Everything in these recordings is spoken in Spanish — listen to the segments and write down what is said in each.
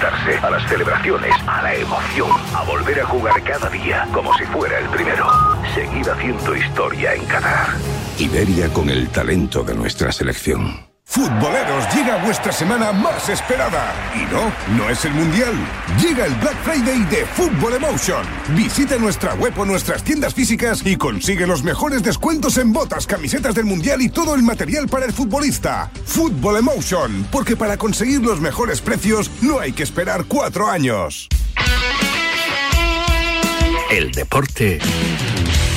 a las celebraciones, a la emoción, a volver a jugar cada día como si fuera el primero. Seguir haciendo historia en Qatar. Iberia con el talento de nuestra selección. Futboleros, llega vuestra semana más esperada. Y no, no es el Mundial. Llega el Black Friday de Football Emotion. Visita nuestra web o nuestras tiendas físicas y consigue los mejores descuentos en botas, camisetas del Mundial y todo el material para el futbolista. Football Emotion, porque para conseguir los mejores precios no hay que esperar cuatro años. El deporte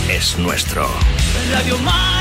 es nuestro. Radio.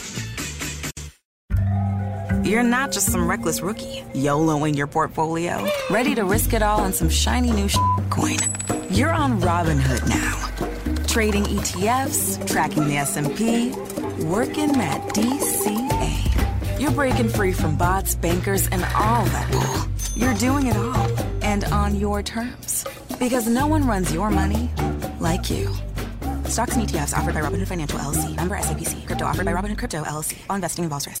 You're not just some reckless rookie, YOLOing your portfolio, ready to risk it all on some shiny new coin. You're on Robinhood now, trading ETFs, tracking the S&P, working that DCA. You're breaking free from bots, bankers, and all that bull. You're doing it all, and on your terms. Because no one runs your money like you. Stocks and ETFs offered by Robinhood Financial LLC. Member SIPC. Crypto offered by Robinhood Crypto LLC. All investing involves risk.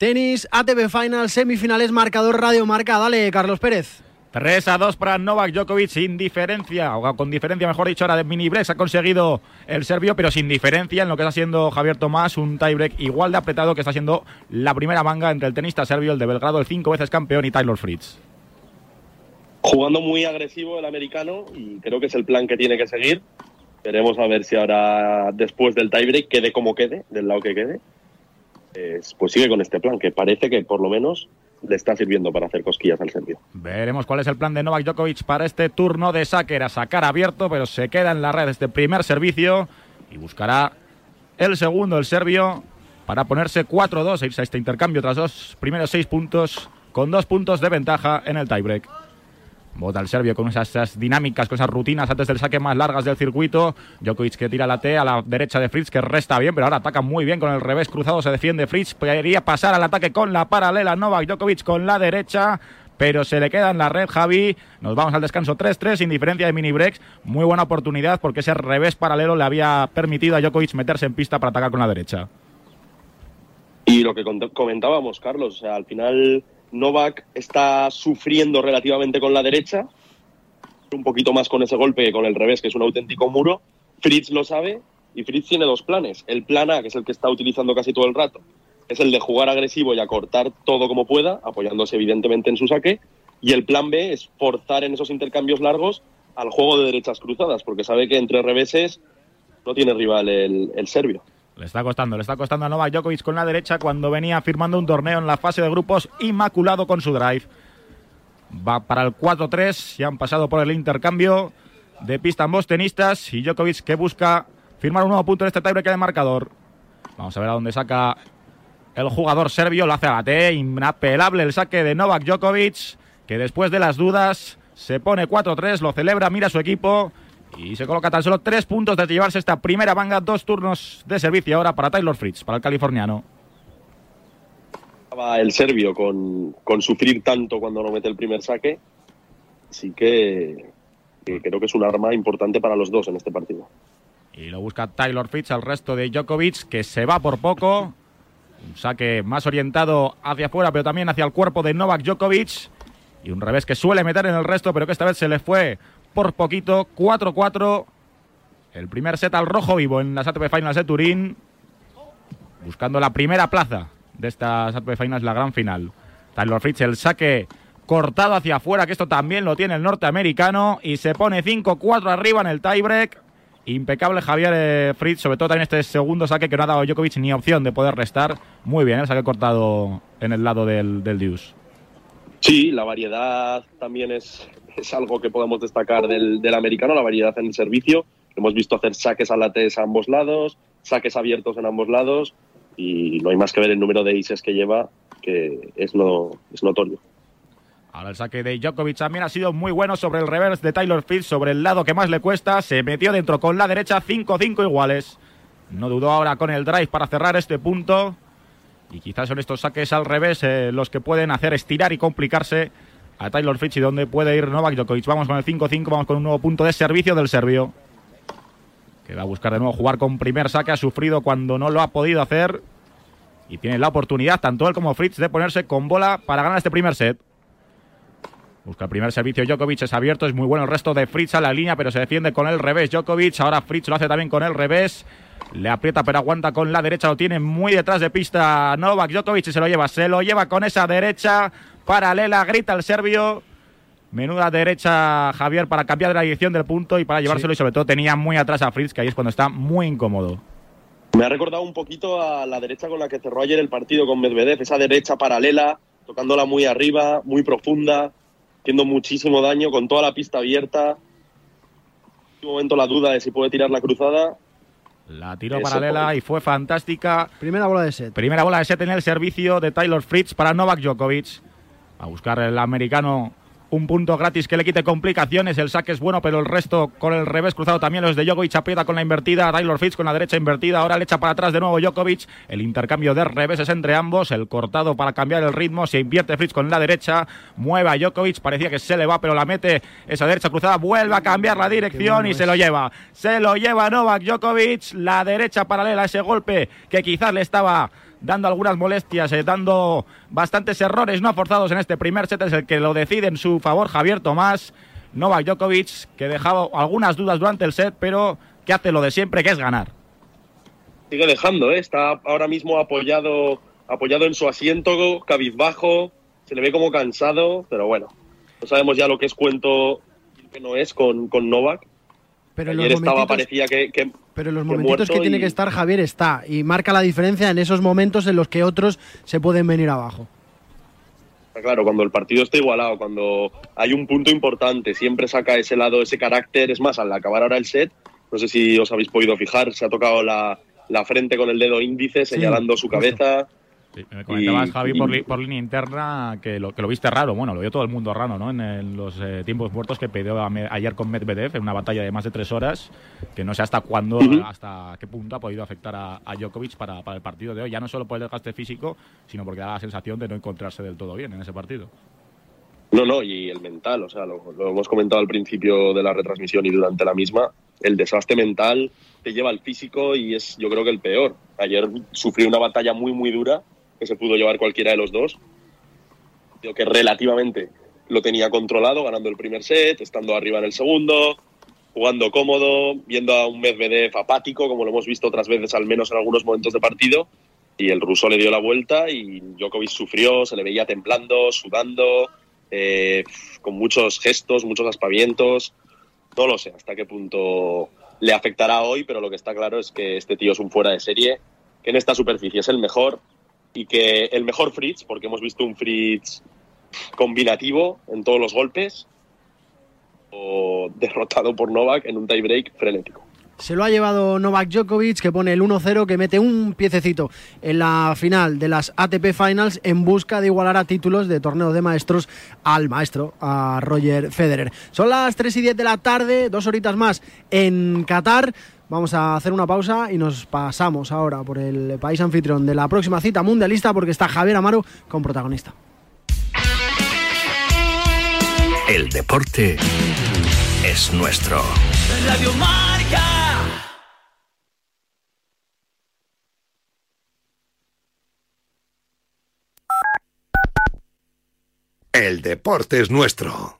Tenis, ATP Final, semifinales, marcador Radio Marca. Dale, Carlos Pérez. 3 a 2 para Novak Djokovic sin diferencia, o con diferencia mejor dicho, ahora de mini breaks ha conseguido el serbio, pero sin diferencia en lo que está siendo Javier Tomás, un tiebreak igual de apretado que está siendo la primera manga entre el tenista serbio, el de Belgrado, el cinco veces campeón, y Taylor Fritz. Jugando muy agresivo el americano y creo que es el plan que tiene que seguir. Veremos a ver si ahora, después del tiebreak, quede como quede, del lado que quede, pues sigue con este plan, que parece que por lo menos le está sirviendo para hacer cosquillas al serbio. Veremos cuál es el plan de Novak Djokovic para este turno de saque. Era sacar abierto, pero se queda en la red este primer servicio y buscará el segundo, el serbio, para ponerse 4-2 e irse a este intercambio tras dos primeros seis puntos, con dos puntos de ventaja en el tiebreak. Vota el serbio con esas, dinámicas, con esas rutinas antes del saque más largas del circuito. Djokovic que tira la T a la derecha de Fritz, que resta bien, pero ahora ataca muy bien con el revés cruzado. Se defiende Fritz. Podría pasar al ataque con la paralela. Novak Djokovic con la derecha. Pero se le queda en la red Javi. Nos vamos al descanso 3-3, sin diferencia de mini breaks. Muy buena oportunidad porque ese revés paralelo le había permitido a Djokovic meterse en pista para atacar con la derecha. Y lo que comentábamos, Carlos, al final Novak está sufriendo relativamente con la derecha, un poquito más con ese golpe que con el revés, que es un auténtico muro. Fritz lo sabe y Fritz tiene dos planes. El plan A, que es el que está utilizando casi todo el rato, es el de jugar agresivo y acortar todo como pueda, apoyándose evidentemente en su saque. Y el plan B es forzar en esos intercambios largos al juego de derechas cruzadas, porque sabe que entre reveses no tiene rival el, el serbio. Le está costando, le está costando a Novak Djokovic con la derecha cuando venía firmando un torneo en la fase de grupos inmaculado con su drive. Va para el 4-3, ya han pasado por el intercambio de pista ambos tenistas y Djokovic que busca firmar un nuevo punto en este tiebreak de marcador. Vamos a ver a dónde saca el jugador serbio, lo hace a la T, inapelable el saque de Novak Djokovic, que después de las dudas se pone 4-3, lo celebra, mira a su equipo y se coloca tan solo tres puntos de llevarse esta primera manga, dos turnos de servicio ahora para Taylor Fritz, para el californiano. El serbio con, con sufrir tanto cuando no mete el primer saque, así que, que creo que es un arma importante para los dos en este partido. Y lo busca Taylor Fritz al resto de Djokovic, que se va por poco. Un saque más orientado hacia afuera, pero también hacia el cuerpo de Novak Djokovic. Y un revés que suele meter en el resto, pero que esta vez se le fue por poquito. 4-4. El primer set al rojo vivo en las ATP Finals de Turín. Buscando la primera plaza de estas ATP Finals, la gran final. Taylor Fritz, el saque cortado hacia afuera, que esto también lo tiene el norteamericano. Y se pone 5-4 arriba en el tiebreak. Impecable Javier eh, Fritz, sobre todo también este segundo saque que no ha dado Djokovic ni opción de poder restar. Muy bien, el saque cortado en el lado del, del. Sí, la variedad también es, es algo que podemos destacar del, del, americano, la variedad en el servicio. Hemos visto hacer saques a lates a ambos lados, saques abiertos en ambos lados y no hay más que ver el número de aces que lleva, que es, no, es notorio. Ahora el saque de Djokovic también ha sido muy bueno sobre el reverse de Taylor Fritz, sobre el lado que más le cuesta. Se metió dentro con la derecha, 5-5 iguales. No dudó ahora con el drive para cerrar este punto. Y quizás son estos saques al revés eh, los que pueden hacer estirar y complicarse a Taylor Fritz y donde puede ir Novak Djokovic. Vamos con el 5-5, vamos con un nuevo punto de servicio del serbio. Que va a buscar de nuevo jugar con primer saque. Ha sufrido cuando no lo ha podido hacer. Y tiene la oportunidad, tanto él como Fritz, de ponerse con bola para ganar este primer set. Busca el primer servicio Djokovic, es abierto, es muy bueno el resto de Fritz a la línea, pero se defiende con el revés Djokovic. Ahora Fritz lo hace también con el revés. Le aprieta, pero aguanta con la derecha. Lo tiene muy detrás de pista Novak Djokovic y se lo lleva. Se lo lleva con esa derecha paralela. Grita el serbio. Menuda derecha Javier para cambiar de la dirección del punto y para llevárselo. Sí. Y sobre todo tenía muy atrás a Fritz, que ahí es cuando está muy incómodo. Me ha recordado un poquito a la derecha con la que cerró ayer el partido con Medvedev. Esa derecha paralela, tocándola muy arriba, muy profunda haciendo muchísimo daño con toda la pista abierta. En un momento la duda de si puede tirar la cruzada. La tiró Eso paralela y fue fantástica. Primera bola de set. Primera bola de set en el servicio de Taylor Fritz para Novak Djokovic. A buscar el americano un punto gratis que le quite complicaciones. El saque es bueno, pero el resto con el revés cruzado también los de Djokovic. Aprieta con la invertida. Taylor Fritz con la derecha invertida. Ahora le echa para atrás de nuevo Djokovic. El intercambio de reveses entre ambos. El cortado para cambiar el ritmo. Se invierte Fritz con la derecha. Mueve a Djokovic. Parecía que se le va, pero la mete esa derecha cruzada. Vuelve a cambiar la dirección bueno y es. se lo lleva. Se lo lleva Novak Djokovic. La derecha paralela a ese golpe que quizás le estaba dando algunas molestias, eh, dando bastantes errores no forzados en este primer set, es el que lo decide en su favor Javier Tomás. Novak Djokovic, que dejaba algunas dudas durante el set, pero que hace lo de siempre, que es ganar. Sigue dejando, ¿eh? está ahora mismo apoyado, apoyado en su asiento, cabizbajo, se le ve como cansado, pero bueno, no sabemos ya lo que es cuento que no es con, con Novak. Pero Ayer estaba, parecía que, que pero en los momentos que, tiene y... que estar Javier está y marca la diferencia en esos momentos en los que otros se pueden venir abajo. Claro, cuando el partido está igualado, cuando hay un punto importante, siempre saca ese lado, ese carácter. Es más, al acabar ahora el set, no sé si os habéis podido fijar, se ha tocado la, la frente con el dedo índice señalando sí, su cabeza. Sí, me comentabas, y, Javi, y, por, li, por, línea interna que lo, que lo viste raro. Bueno, lo vio todo el mundo raro, ¿no? En, los eh, tiempos muertos que pidió a, ayer con Medvedev en una batalla de más de tres horas, que no sé hasta cuándo, uh -huh. hasta qué punto ha podido afectar a, a Djokovic para, para, el partido de hoy. Ya no solo por el desgaste físico, sino porque da la sensación de no encontrarse del todo bien en ese partido. No, no, y el mental, o sea, lo, lo hemos comentado al principio de la retransmisión y durante la misma. El desastre mental te lleva al físico y es, yo creo que el peor. Ayer sufrí una batalla muy, muy dura que se pudo llevar cualquiera de los dos. Creo que relativamente lo tenía controlado, ganando el primer set, estando arriba en el segundo, jugando cómodo, viendo a un Medvedev apático, como lo hemos visto otras veces, al menos en algunos momentos de partido. Y el ruso le dio la vuelta y Djokovic sufrió, se le veía temblando, sudando, eh, con muchos gestos, muchos aspavientos. No lo sé hasta qué punto le afectará hoy, pero lo que está claro es que este tío es un fuera de serie, que en esta superficie es el mejor y que el mejor Fritz, porque hemos visto un Fritz combinativo en todos los golpes, o derrotado por Novak en un tiebreak frenético. Se lo ha llevado Novak Djokovic, que pone el 1-0, que mete un piececito en la final de las ATP Finals en busca de igualar a títulos de torneo de maestros al maestro, a Roger Federer. Son las 3 y 10 de la tarde, dos horitas más en Qatar. Vamos a hacer una pausa y nos pasamos ahora por el país anfitrión de la próxima cita mundialista porque está Javier Amaro con protagonista. El deporte es nuestro. Radio Marca. El deporte es nuestro.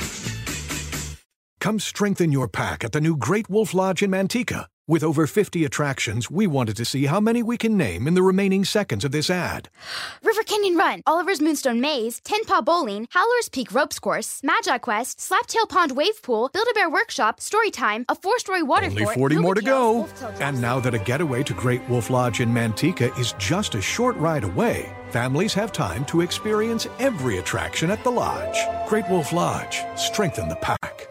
Come strengthen your pack at the new Great Wolf Lodge in Manteca. With over 50 attractions, we wanted to see how many we can name in the remaining seconds of this ad. River Canyon Run, Oliver's Moonstone Maze, Ten Paw Bowling, Howler's Peak Ropes Course, Magi Quest, Slaptail Pond Wave Pool, Build-A-Bear Workshop, Storytime, a four-story water Only fort, 40 more to go. And now that a getaway to Great Wolf Lodge in Manteca is just a short ride away, families have time to experience every attraction at the lodge. Great Wolf Lodge, strengthen the pack.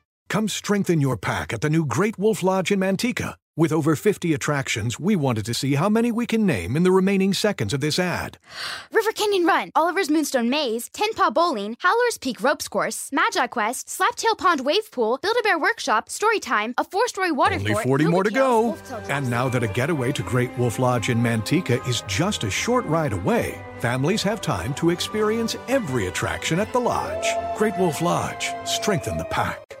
Come strengthen your pack at the new Great Wolf Lodge in Manteca. With over 50 attractions, we wanted to see how many we can name in the remaining seconds of this ad. River Canyon Run, Oliver's Moonstone Maze, Ten Paw Bowling, Howler's Peak Ropes Course, Magi Quest, Slaptail Pond Wave Pool, Build-A-Bear Workshop, Storytime, a four-story water Only fort, 40 more to go. And now that a getaway to Great Wolf Lodge in Manteca is just a short ride away, families have time to experience every attraction at the lodge. Great Wolf Lodge, strengthen the pack.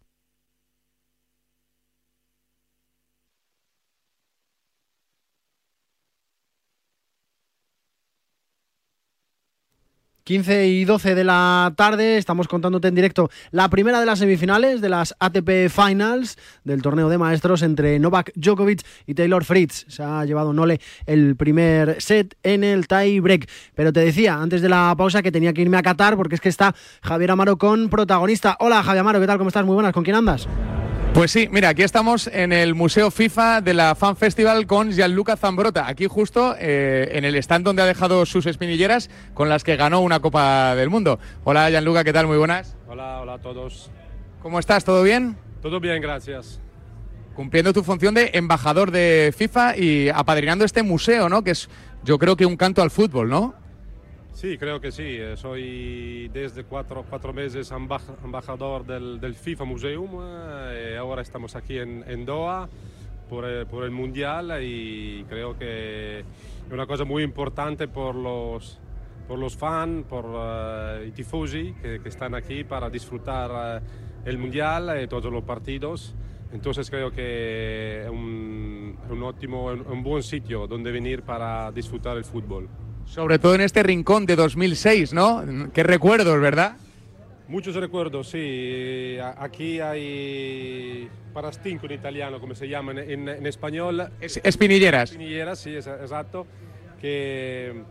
...15 y 12 de la tarde, estamos contándote en directo la primera de las semifinales de las ATP Finals del torneo de maestros entre Novak Djokovic y Taylor Fritz. Se ha llevado Nole el primer set en el tie break. Pero te decía antes de la pausa que tenía que irme a Qatar porque es que está Javier Amaro con protagonista. Hola Javier Amaro, ¿qué tal? ¿Cómo estás? Muy buenas, ¿con quién andas? Pues sí, mira, aquí estamos en el Museo FIFA de la Fan Festival con Gianluca Zambrota, aquí justo eh, en el stand donde ha dejado sus espinilleras con las que ganó una Copa del Mundo. Hola Gianluca, ¿qué tal? Muy buenas. Hola, hola a todos. ¿Cómo estás? ¿Todo bien? Todo bien, gracias. Cumpliendo tu función de embajador de FIFA y apadrinando este museo, ¿no? Que es, yo creo que un canto al fútbol, ¿no? Sí, creo que sí. Eh, Soy desde cuatro, cuatro meses embaj- embajador del, del FIFA Museum. eh, ahora estamos aquí en, en Doha por el, por el Mundial y creo que es una cosa muy importante por los, por los fans, por eh, i tifosi que, que están aquí para disfrutar eh, el Mundial y todos los partidos. Entonces creo que es un, un ótimo, un, un buen sitio donde venir para disfrutar el fútbol. Sobre todo en este rincón de 2006, ¿no? Qué recuerdos, ¿verdad? Muchos recuerdos, sí. A- Aquí hay parastinco en italiano, como se llama en, en- español. Es- espinilleras. Espinilleras, sí, es- exacto. Que eh,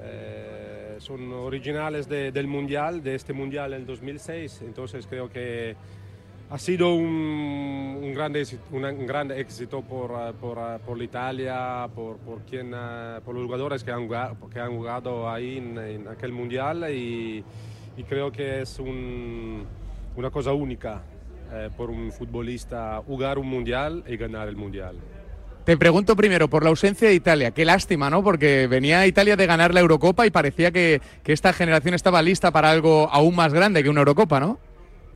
eh, son originales de- del Mundial, de este Mundial en 2006, entonces creo que ha sido un, un grande, un gran éxito por, eh, por, eh, por la Italia, por, por, quien, eh, por los jugadores que han que han jugado ahí en, en aquel Mundial y, y creo que es un- una cosa única eh, por un futbolista jugar un Mundial y ganar el Mundial. Te pregunto primero por la ausencia de Italia. Qué lástima, ¿no? Porque venía Italia de ganar la Eurocopa y parecía que, que esta generación estaba lista para algo aún más grande que una Eurocopa, ¿no?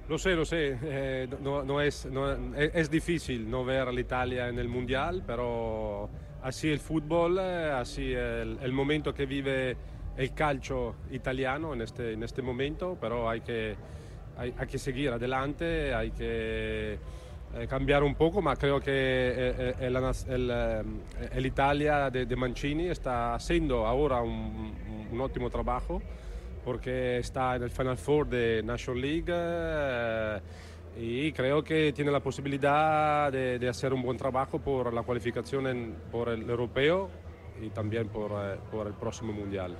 Lo sé, lo sé, eh, no, no es, no- es, difícil no ver a la Italia en el Mundial, pero así el fútbol, así el, el momento que vive el calcio italiano en este, en este momento, pero hay que, hay, hay que seguir adelante, hay que eh, cambiar un poco, ma creo que eh, eh, el, el, el Italia de, de Mancini está haciendo ahora un, un ótimo trabajo porque está en el Final Four de National League eh, y creo que tiene la posibilidad de, de hacer un buen trabajo por la cualificación en- por el europeo y también por, eh, por el próximo mundial.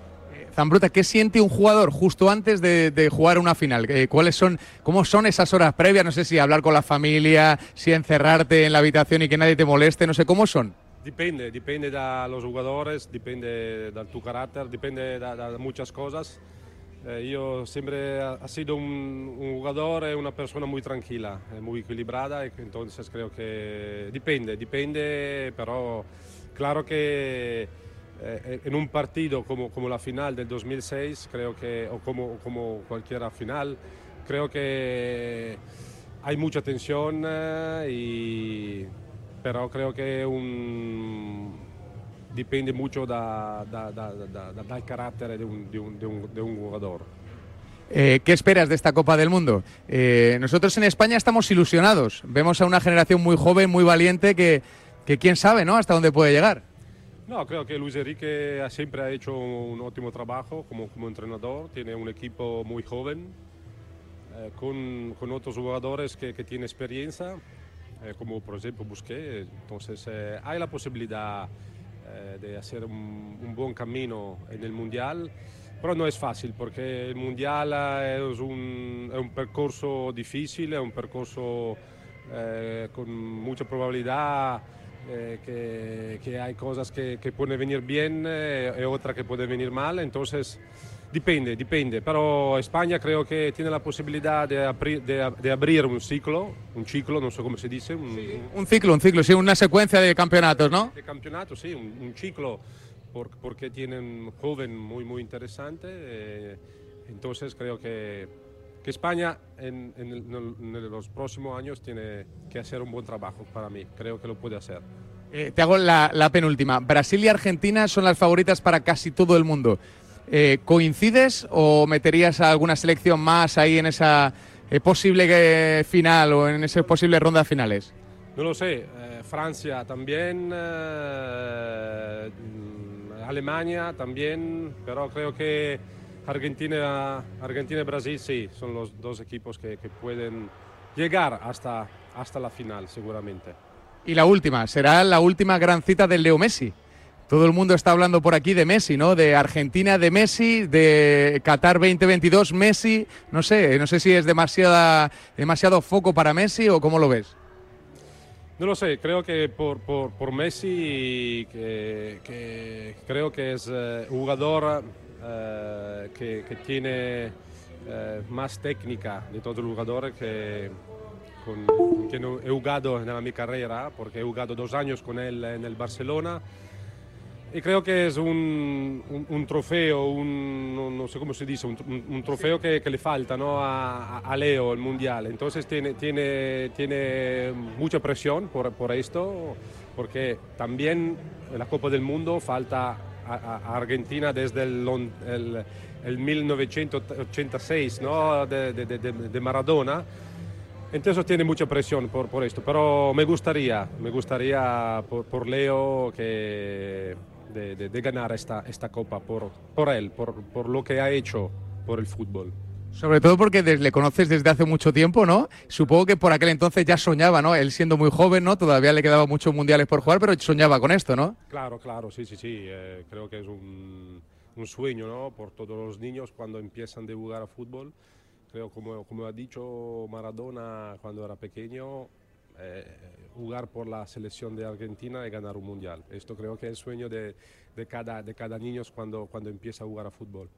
Zambruta, ¿qué siente un jugador justo antes de, de jugar una final? Eh, ¿Cuáles son, cómo son esas horas previas? No sé si hablar con la familia, si encerrarte en la habitación y que nadie te moleste, no sé cómo son. Depende, depende de los jugadores, depende de tu carácter, depende de, de muchas cosas. Eh, yo siempre ha, sido un, un jugador una persona muy tranquila, eh, muy equilibrada, entonces creo que depende, depende, pero claro que eh, en un partido como, como la final del 2006, creo que, o como, como cualquier final, creo que hay mucha tensión, eh, y, pero creo que un, dipende mucho da, da- da- dal carattere di un, di un- di un- di un jugador. Eh, ¿Qué esperas de esta Copa del Mundo? Eh, nosotros en España estamos ilusionados. Vemos a una generación muy joven, muy valiente, que, que quién sabe, ¿no? Hasta dónde puede llegar. No, creo que Luis Enrique siempre ha hecho un ótimo trabajo como, como entrenador, tiene un equipo muy joven, eh, con, con otros jugadores que, que tienen experiencia, eh, como por ejemplo Busquets, entonces eh, hay la posibilidad eh, de un, un buen camino en Mundial, pero no es fácil porque el Mundial es un, es un percorso difícil, es un percorso eh, con mucha probabilidad eh, que, que hay cosas que, que pueden venir bien eh, y otras que pueden venir entonces depende, depende, pero España creo que tiene la posibilidad de, abrir- de, ab- de abrir un ciclo, un ciclo, no sé cómo se dice, un, Un ciclo, un ciclo, sí, una secuencia de campeonatos, ¿no? de campeonato, sí, un, un ciclo por- porque tienen un joven muy, muy interesante. eh, entonces creo que, que España en, en el- en los próximos años tiene que hacer un buen trabajo para mí. Creo que lo puede hacer. Eh, te hago la, la penúltima. Brasil y Argentina son las favoritas para casi todo el mundo. Eh, ¿Coincides o meterías a alguna selección más ahí en esa eh, posible eh, final o en esa posible ronda de finales? No lo sé, eh, Francia también, mm, Alemania también, pero creo que Argentina, Argentina y Brasil sí, son los dos equipos que, que pueden llegar hasta, hasta la final seguramente. Y la última, será la última gran cita del Leo Messi. Todo el mundo está hablando por aquí de Messi, ¿no? De Argentina de Messi, de Qatar 2022 Messi. No sé, no sé si es demasiada, demasiado foco para Messi o cómo lo ves. No lo sé, creo que por, por, por Messi, que, que creo que es eh, jugador eh, que, que tiene eh, más técnica de todos los jugadores que, con, he jugado en mi carrera, porque he jugado dos años con él en el Barcelona. Y creo que es un, un- trofeo, un, no, sé cómo se dice, un, trofeo que, le falta ¿no? a, Leo, el Mundial. Entonces tiene, tiene, tiene mucha presión por, por esto, porque también en la Copa del Mundo falta a, Argentina desde el, el- el 1986 ¿no? de- de- de- de Maradona. Entonces tiene mucha presión por, por esto, pero me gustaría, me gustaría por, por Leo que de, de- de ganar esta, esta copa por, por él, por, por lo que ha hecho por el fútbol. Sobre todo porque le conoces desde hace mucho tiempo, ¿no? Supongo que por aquel entonces ya soñaba, ¿no? Él siendo muy joven, ¿no? Todavía le quedaban muchos mundiales por jugar, pero soñaba con esto, ¿no? Claro, claro, sí, sí, sí. eh, creo que es un, un sueño ¿no? por todos los niños cuando empiezan a jugar a fútbol. Creo, como, como ha dicho Maradona cuando era pequeño, eh, jugar por la selección de Argentina y ganar un mundial. Esto creo que es el sueño de, de cada, de cada niño cuando, cuando empieza a jugar a fútbol.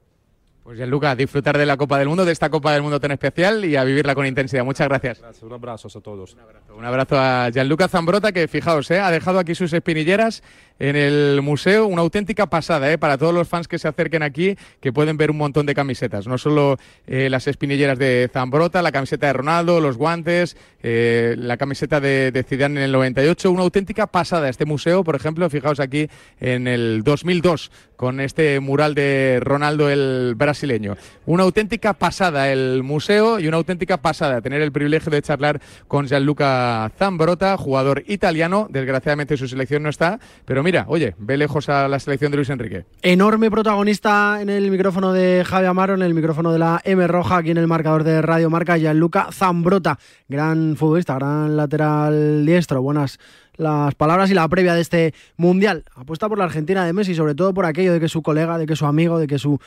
Pues Gianluca, disfrutar de la Copa del Mundo, de esta Copa del Mundo tan especial y a vivirla con intensidad. Muchas gracias. Gracias, un abrazo a todos. Un abrazo a Gianluca Zambrota, que fijaos, ¿eh? ha dejado aquí sus espinilleras en el museo. Una auténtica pasada ¿eh? para todos los fans que se acerquen aquí, que pueden ver un montón de camisetas. No solo eh, las espinilleras de Zambrota, la camiseta de Ronaldo, los guantes, eh, la camiseta de, de Zidane en el 98. Una auténtica pasada este museo, por ejemplo, fijaos aquí en el 2002 con este mural de Ronaldo el brasileño. Una auténtica pasada el museo y una auténtica pasada tener el privilegio de charlar con Gianluca Zambrota, jugador italiano. Desgraciadamente su selección no está, pero mira, oye, ve lejos a la selección de Luis Enrique. Enorme protagonista en el micrófono de Javi Amaro, en el micrófono de la M Roja, aquí en el marcador de Radio Marca, Gianluca Zambrota, gran futbolista, gran lateral diestro. Buenas las palabras y la previa de este mundial. Apuesta por la Argentina de Messi, sobre todo por aquello de que su colega, de que su amigo, de que su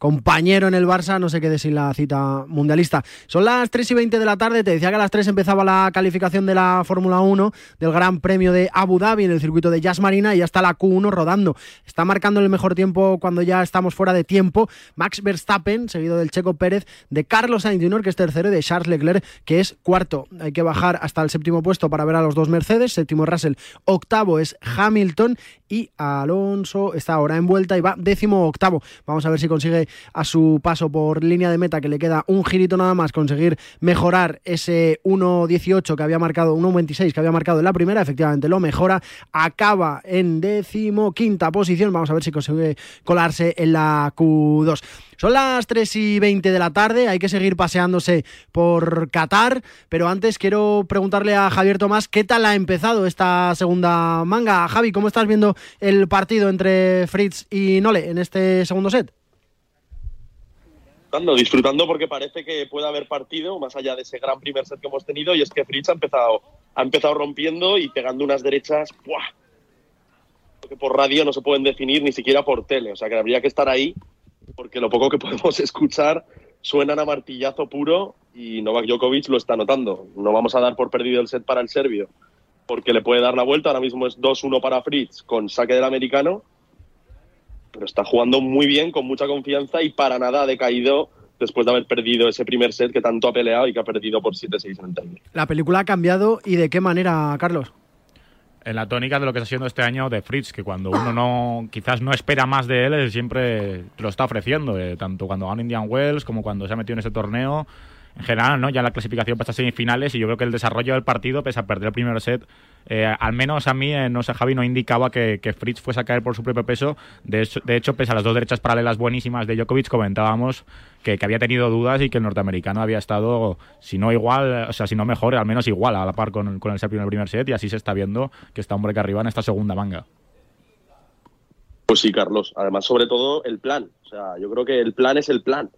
compañero en el Barça no se quede sin la cita mundialista. Son las 3 y 20 de la tarde, te decía que a las 3 empezaba la calificación de la Fórmula 1 del Gran Premio de Abu Dhabi en el circuito de Jazz Marina y ya está la Q1 rodando. Está marcando el mejor tiempo cuando ya estamos fuera de tiempo. Max Verstappen, seguido del Checo Pérez, de Carlos Sainz Jr., que es tercero, y de Charles Leclerc, que es cuarto. Hay que bajar hasta el séptimo puesto para ver a los dos Mercedes, séptimo Russell, octavo es Hamilton y Alonso está ahora en vuelta y va décimo octavo. Vamos a ver si consigue a su paso por línea de meta, que le queda un girito nada más, conseguir mejorar ese 1.18 que había marcado, 1.26 que había marcado en la primera, efectivamente lo mejora, acaba en décimo quinta posición, vamos a ver si consigue colarse en la Q2. Son las 3 y 20 de la tarde, hay que seguir paseándose por Qatar, pero antes quiero preguntarle a Javier Tomás qué tal ha empezado esta segunda manga. Javi, ¿cómo estás viendo el partido entre Fritz y Nole en este segundo set? disfrutando, disfrutando porque parece que puede haber partido más allá de ese gran primer set que hemos tenido y es que Fritz ha empezado, ha empezado rompiendo y pegando unas derechas ¡buah! que por radio no se pueden definir ni siquiera por tele, o sea que habría que estar ahí porque lo poco que podemos escuchar suenan a martillazo puro y Novak Djokovic lo está notando. No vamos a dar por perdido el set para el serbio porque le puede dar la vuelta, ahora mismo es 2-1 para Fritz con saque del americano pero está jugando muy bien, con mucha confianza y para nada ha decaído después de haber perdido ese primer set que tanto ha peleado y que ha perdido por 7-6 en el. La película ha cambiado y de qué manera, Carlos. En la tónica de lo que está haciendo este año de Fritz, que cuando uno no quizás no espera más de él, siempre te lo está ofreciendo, eh, tanto cuando gana Indian Wells como cuando se ha metido en ese torneo en general, ¿no? Ya la clasificación pasa a semifinales y yo creo que el desarrollo del partido, pese a perder el primer set, eh, al menos a mí, eh, no sé, Javi, no indicaba que, Fritz fuese a caer por su propio peso. De hecho, de hecho, pese a las dos derechas paralelas buenísimas de Djokovic, comentábamos que, había tenido dudas y que el norteamericano había estado, si no igual, o sea, si no mejor, al menos igual a la par con, el serbio en el primer set y así se está viendo que está hombre que arriba en esta segunda manga. Pues sí, Carlos. Además, sobre todo, el plan. O sea, yo creo que el plan es el plan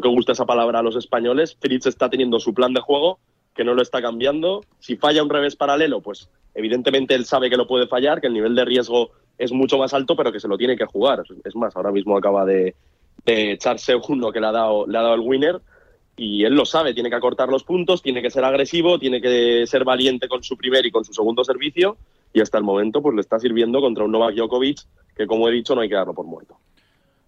que gusta esa palabra a los españoles. Fritz está teniendo su plan de juego, que no lo está cambiando. Si falla un revés paralelo, pues evidentemente él sabe que lo puede fallar, que el nivel de riesgo es mucho más alto, pero que se lo tiene que jugar. Es más, ahora mismo acaba de, de echarse uno que le ha, dado, le ha dado el winner y él lo sabe, tiene que acortar los puntos, tiene que ser agresivo, tiene que ser valiente con su primer y con su segundo servicio y hasta el momento pues le está sirviendo contra un Novak Djokovic que como he dicho no hay que darlo por muerto.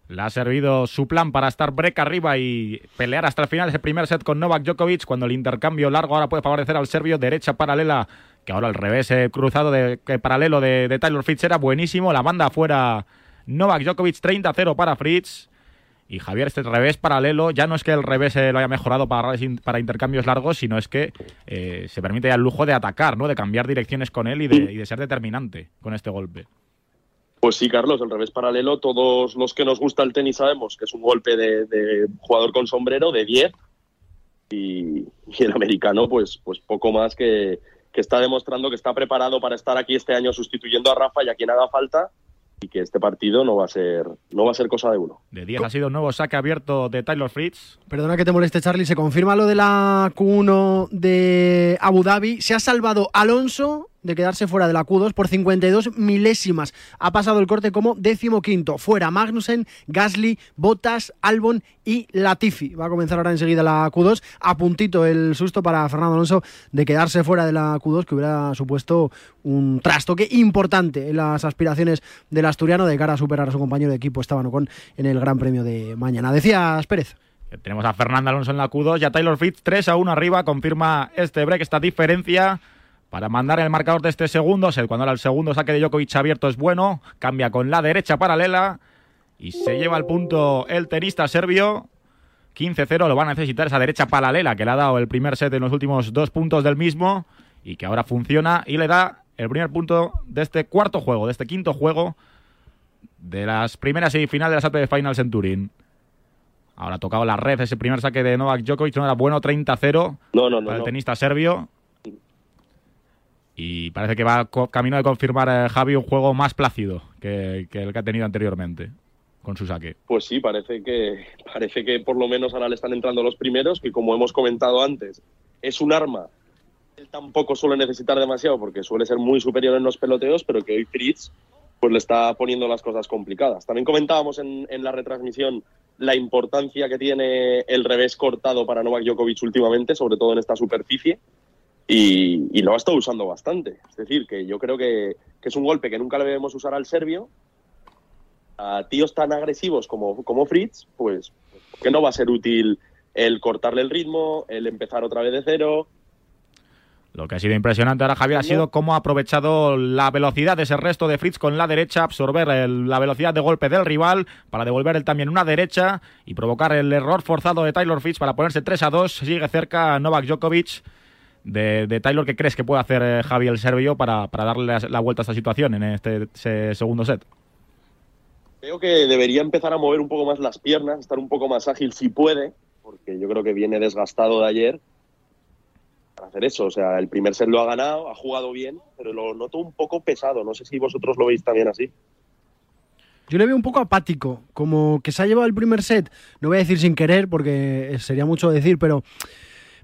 Le ha servido su plan para estar break arriba y pelear hasta el final ese primer set con Novak Djokovic cuando el intercambio largo ahora puede favorecer al serbio derecha paralela que ahora al revés eh, cruzado de paralelo de, de, Taylor Fritz era buenísimo. La banda fuera Novak Djokovic 30-0 para Fritz. Y Javier este revés paralelo ya no es que el revés eh, lo haya mejorado para, para intercambios largos sino es que eh, se permite ya el lujo de atacar no de cambiar direcciones con él y de, y de ser determinante con este golpe pues sí, Carlos, el revés paralelo, todos los que nos gusta el tenis sabemos que es un golpe de, de jugador con sombrero de 10 y, y, el americano pues, pues poco más que, que está demostrando que está preparado para estar aquí este año sustituyendo a Rafa y a quien haga falta y que este partido no va a ser no va a ser cosa de uno. De 10 ha sido un nuevo saque abierto de Taylor Fritz. Perdona que te moleste Charlie, se confirma lo de la Q1 de Abu Dhabi, se ha salvado Alonso de quedarse fuera de la Q2 por 52 milésimas. Ha pasado el corte como décimo quinto. Fuera Magnussen, Gasly, Bottas, Albon y Latifi. Va a comenzar ahora enseguida la Q2. A puntito el susto para Fernando Alonso de quedarse fuera de la Q2, que hubiera supuesto un trastoque importante en las aspiraciones del asturiano de cara a superar a su compañero de equipo Esteban Ocon en el Gran Premio de mañana. Decías Pérez. Tenemos a Fernando Alonso en la Q2 y a Taylor Fitz 3 a 1 arriba. Confirma este break, esta diferencia para mandar el marcador de este segundo. Cuando el segundo saque de Djokovic abierto es bueno. Cambia con la derecha paralela y se lleva el punto el tenista serbio. 15-0 lo va a necesitar esa derecha paralela que le ha dado el primer set en los últimos dos puntos del mismo y que ahora funciona y le da el primer punto de este cuarto juego, de este quinto juego de las primeras semifinales de las ATP Finals en Turín. Ahora ha tocado la red ese primer saque de Novak Djokovic, no era bueno, 30-0 no, no, no, para el tenista serbio. Y parece que va camino de confirmar eh, Javi un juego más plácido que, el que ha tenido anteriormente con su saque. Pues sí, parece que, parece que por lo menos ahora le están entrando los primeros, que como hemos comentado antes, es un arma. Él tampoco suele necesitar demasiado porque suele ser muy superior en los peloteos, pero que hoy Fritz pues le está poniendo las cosas complicadas. También comentábamos en, en la retransmisión la importancia que tiene el revés cortado para Novak Djokovic últimamente, sobre todo en esta superficie, y, y lo ha estado usando bastante. Es decir, que yo creo que, que, es un golpe que nunca le debemos usar al serbio. A tíos tan agresivos como, como Fritz, pues que no va a ser útil el cortarle el ritmo, el empezar otra vez de cero, lo que ha sido impresionante ahora, Javier, ha sido cómo ha aprovechado la velocidad de ese resto de Fritz con la derecha, absorber el, la velocidad de golpe del rival para devolver él también una derecha y provocar el error forzado de Taylor Fritz para ponerse 3 a 2. Sigue cerca Novak Djokovic. De, de Taylor, ¿qué crees que puede hacer eh, Javier el serbio para, para darle la, la, vuelta a esta situación en este segundo set? Creo que debería empezar a mover un poco más las piernas, estar un poco más ágil si puede, porque yo creo que viene desgastado de ayer para hacer eso. O sea, el primer set lo ha ganado, ha jugado bien, pero lo noto un poco pesado. No sé si vosotros lo veis también así. Yo le veo un poco apático, como que se ha llevado el primer set, no voy a decir sin querer, porque sería mucho decir, pero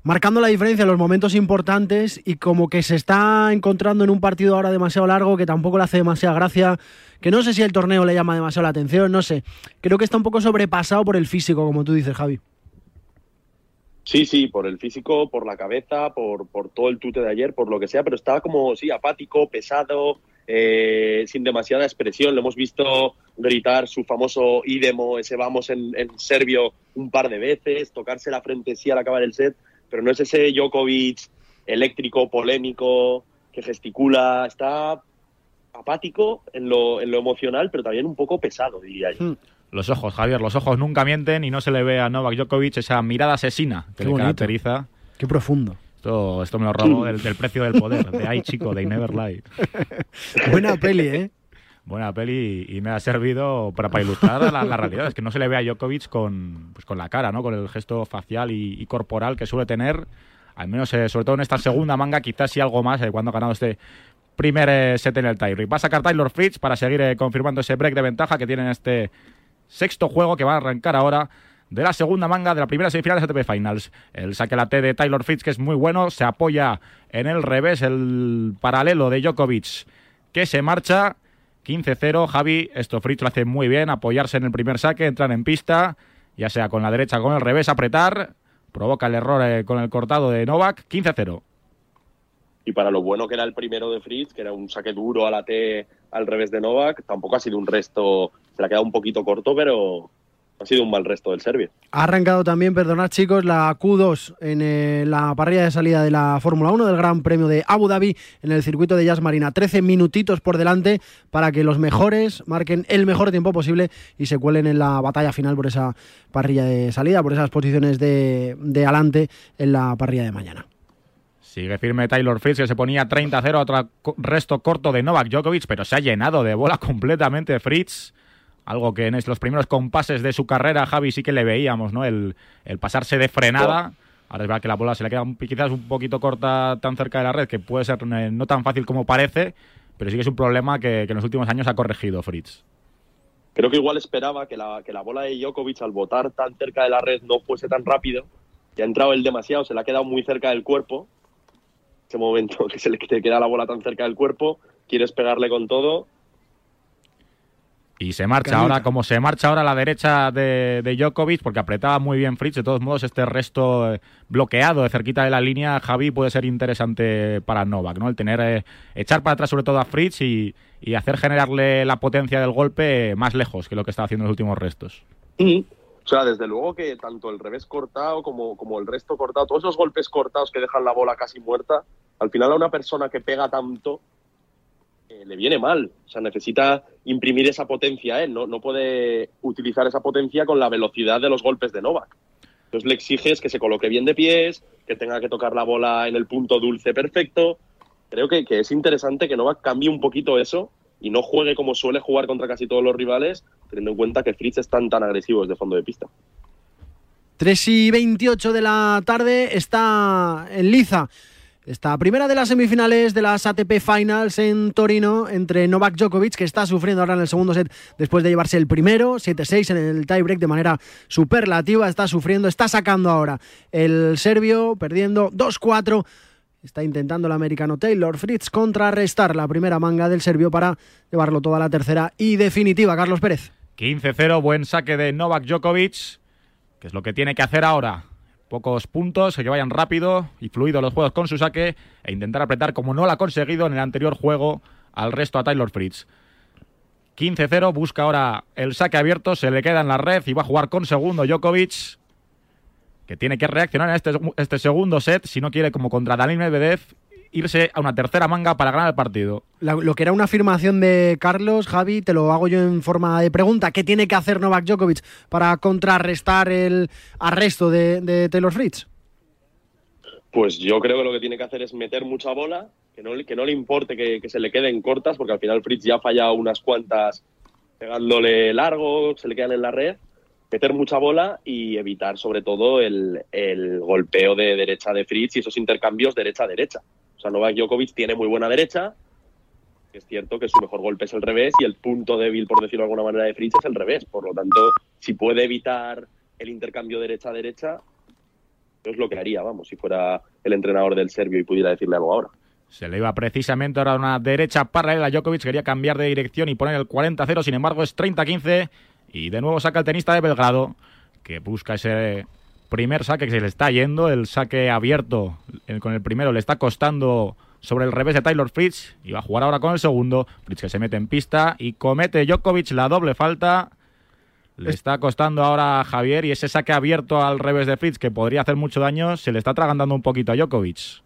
marcando la diferencia en los momentos importantes y como que se está encontrando en un partido ahora demasiado largo que tampoco le hace demasiada gracia, que no sé si el torneo le llama demasiado la atención, no sé. Creo que está un poco sobrepasado por el físico, como tú dices, Javi. Sí, sí, por el físico, por la cabeza, por, por todo el tute de ayer, por lo que sea, pero estaba como, sí, apático, pesado, eh, sin demasiada expresión. Lo hemos visto gritar su famoso idemo, ese vamos en, en, serbio un par de veces, tocarse la frente sí al acabar el set, pero no es ese Djokovic eléctrico, polémico, que gesticula, está apático en lo, en lo emocional, pero también un poco pesado, diría yo. Hmm. Los ojos, Javier, los ojos nunca mienten y no se le ve a Novak Djokovic esa mirada asesina que Qué le bonito. caracteriza. Qué profundo. Esto, esto me lo robo del, del, precio del poder, de Ay Chico, de Never Lie. Buena peli, ¿eh? Buena peli y me ha servido para, ilustrar la, realidad. Es que no se le ve a Djokovic con, pues con la cara, ¿no? Con el gesto facial y, corporal que suele tener, al menos eh, sobre todo en esta segunda manga, quizás sí algo más eh, cuando ha ganado este primer eh, set en el tiebreak. Va a sacar Taylor Fritz para seguir confirmando ese break de ventaja que tiene en este sexto juego que va a arrancar ahora de la segunda manga de la primera semifinal de ATP Finals. El saque la T de Taylor Fritz, que es muy bueno, se apoya en el revés, el paralelo de Djokovic, que se marcha 15-0. Javi, esto Fritz lo hace muy bien, apoyarse en el primer saque, entrar en pista, ya sea con la derecha con el revés, apretar, provoca el error eh, con el cortado de Novak, 15-0. Y para lo bueno que era el primero de Fritz, que era un saque duro a la T al revés de Novak, tampoco ha sido un resto, se le ha quedado un poquito corto, pero ha sido un mal resto del serbio. Ha arrancado también, perdonad chicos, la Q2 en eh, la parrilla de salida de la Fórmula 1 del Gran Premio de Abu Dhabi en el circuito de Jazz Marina. 13 minutitos por delante para que los mejores marquen el mejor tiempo posible y se cuelen en la batalla final por esa parrilla de salida, por esas posiciones de, de adelante en la parrilla de mañana. Sigue firme Taylor Fritz, que se ponía 30-0, otro resto corto de Novak Djokovic, pero se ha llenado de bola completamente Fritz. Algo que en los primeros compases de su carrera, Javi, sí que le veíamos, ¿no? El, el pasarse de frenada. Ahora es verdad que la bola se le queda un, quizás un poquito corta tan cerca de la red, que puede ser eh, no tan fácil como parece, pero sí que es un problema que, que en los últimos años ha corregido Fritz. Creo que igual esperaba que la, que la bola de Djokovic al botar tan cerca de la red no fuese tan rápido. Y ha entrado él demasiado, se le ha quedado muy cerca del cuerpo ese momento que se le queda la bola tan cerca del cuerpo, quieres pegarle con todo. Y se marcha Canita. ahora, como se marcha ahora a la derecha de, de Djokovic, porque apretaba muy bien Fritz. De todos modos, este resto eh, bloqueado de cerquita de la línea, Javi, puede ser interesante para Novak, ¿no? El tener, eh, echar para atrás sobre todo a Fritz y, y hacer generarle la potencia del golpe más lejos que lo que está haciendo en los últimos restos. Y, o sea, desde luego que tanto el revés cortado como, como el resto cortado, todos esos golpes cortados que dejan la bola casi muerta, al final a una persona que pega tanto le viene mal. O sea, necesita imprimir esa potencia él, no, no puede utilizar esa potencia con la velocidad de los golpes de Novak. Entonces le exiges que se coloque bien de pies, que tenga que tocar la bola en el punto dulce perfecto. Creo que, que es interesante que Novak cambie un poquito eso y no juegue como suele jugar contra casi todos los rivales, teniendo en cuenta que Fritz están tan agresivos de fondo de pista. 3 y 28 de la tarde está en liza. Esta primera de las semifinales de las ATP Finals en Torino entre Novak Djokovic, que está sufriendo ahora en el segundo set después de llevarse el primero, 7-6 en el tiebreak de manera superlativa, está sufriendo, está sacando ahora el serbio, perdiendo 2-4. Está intentando el americano Taylor Fritz contrarrestar la primera manga del serbio para llevarlo toda la tercera y definitiva. Carlos Pérez. 15-0, buen saque de Novak Djokovic, que es lo que tiene que hacer ahora. Pocos puntos, que vayan rápido y fluido los juegos con su saque e intentar apretar como no lo ha conseguido en el anterior juego al resto a Taylor Fritz. 15-0, busca ahora el saque abierto, se le queda en la red y va a jugar con segundo Djokovic, que tiene que reaccionar en este, este segundo set si no quiere, como contra Daniel Medvedev, irse a una tercera manga para ganar el partido. La- lo que era una afirmación de Carlos, Javi, te lo hago yo en forma de pregunta. ¿Qué tiene que hacer Novak Djokovic para contrarrestar el arresto de, de Taylor Fritz? Pues yo creo que lo que tiene que hacer es meter mucha bola, que no, le- que no le importe que, que se le queden cortas, porque al final Fritz ya ha fallado unas cuantas pegándole largo, se le quedan en la red. Meter mucha bola y evitar sobre todo el, el golpeo de derecha de Fritz y esos intercambios derecha-derecha. O sea, Novak Djokovic tiene muy buena derecha, es cierto que su mejor golpe es el revés y el punto débil, por decirlo de alguna manera, de Fritz es el revés. Por lo tanto, si puede evitar el intercambio derecha-derecha, es lo que haría, vamos, si fuera el entrenador del serbio y pudiera decirle algo ahora. Se le iba precisamente ahora a una derecha paralela. Djokovic quería cambiar de dirección y poner el 40-0, sin embargo es 30-15. Y de nuevo saca el tenista de Belgrado, que busca ese primer saque que se le está yendo. El saque abierto el- con el primero le está costando sobre el revés de Taylor Fritz. Y va a jugar ahora con el segundo. Fritz que se mete en pista y comete Djokovic la doble falta. Le está costando ahora a Javier y ese saque abierto al revés de Fritz, que podría hacer mucho daño, se le está atragantando un poquito a Djokovic.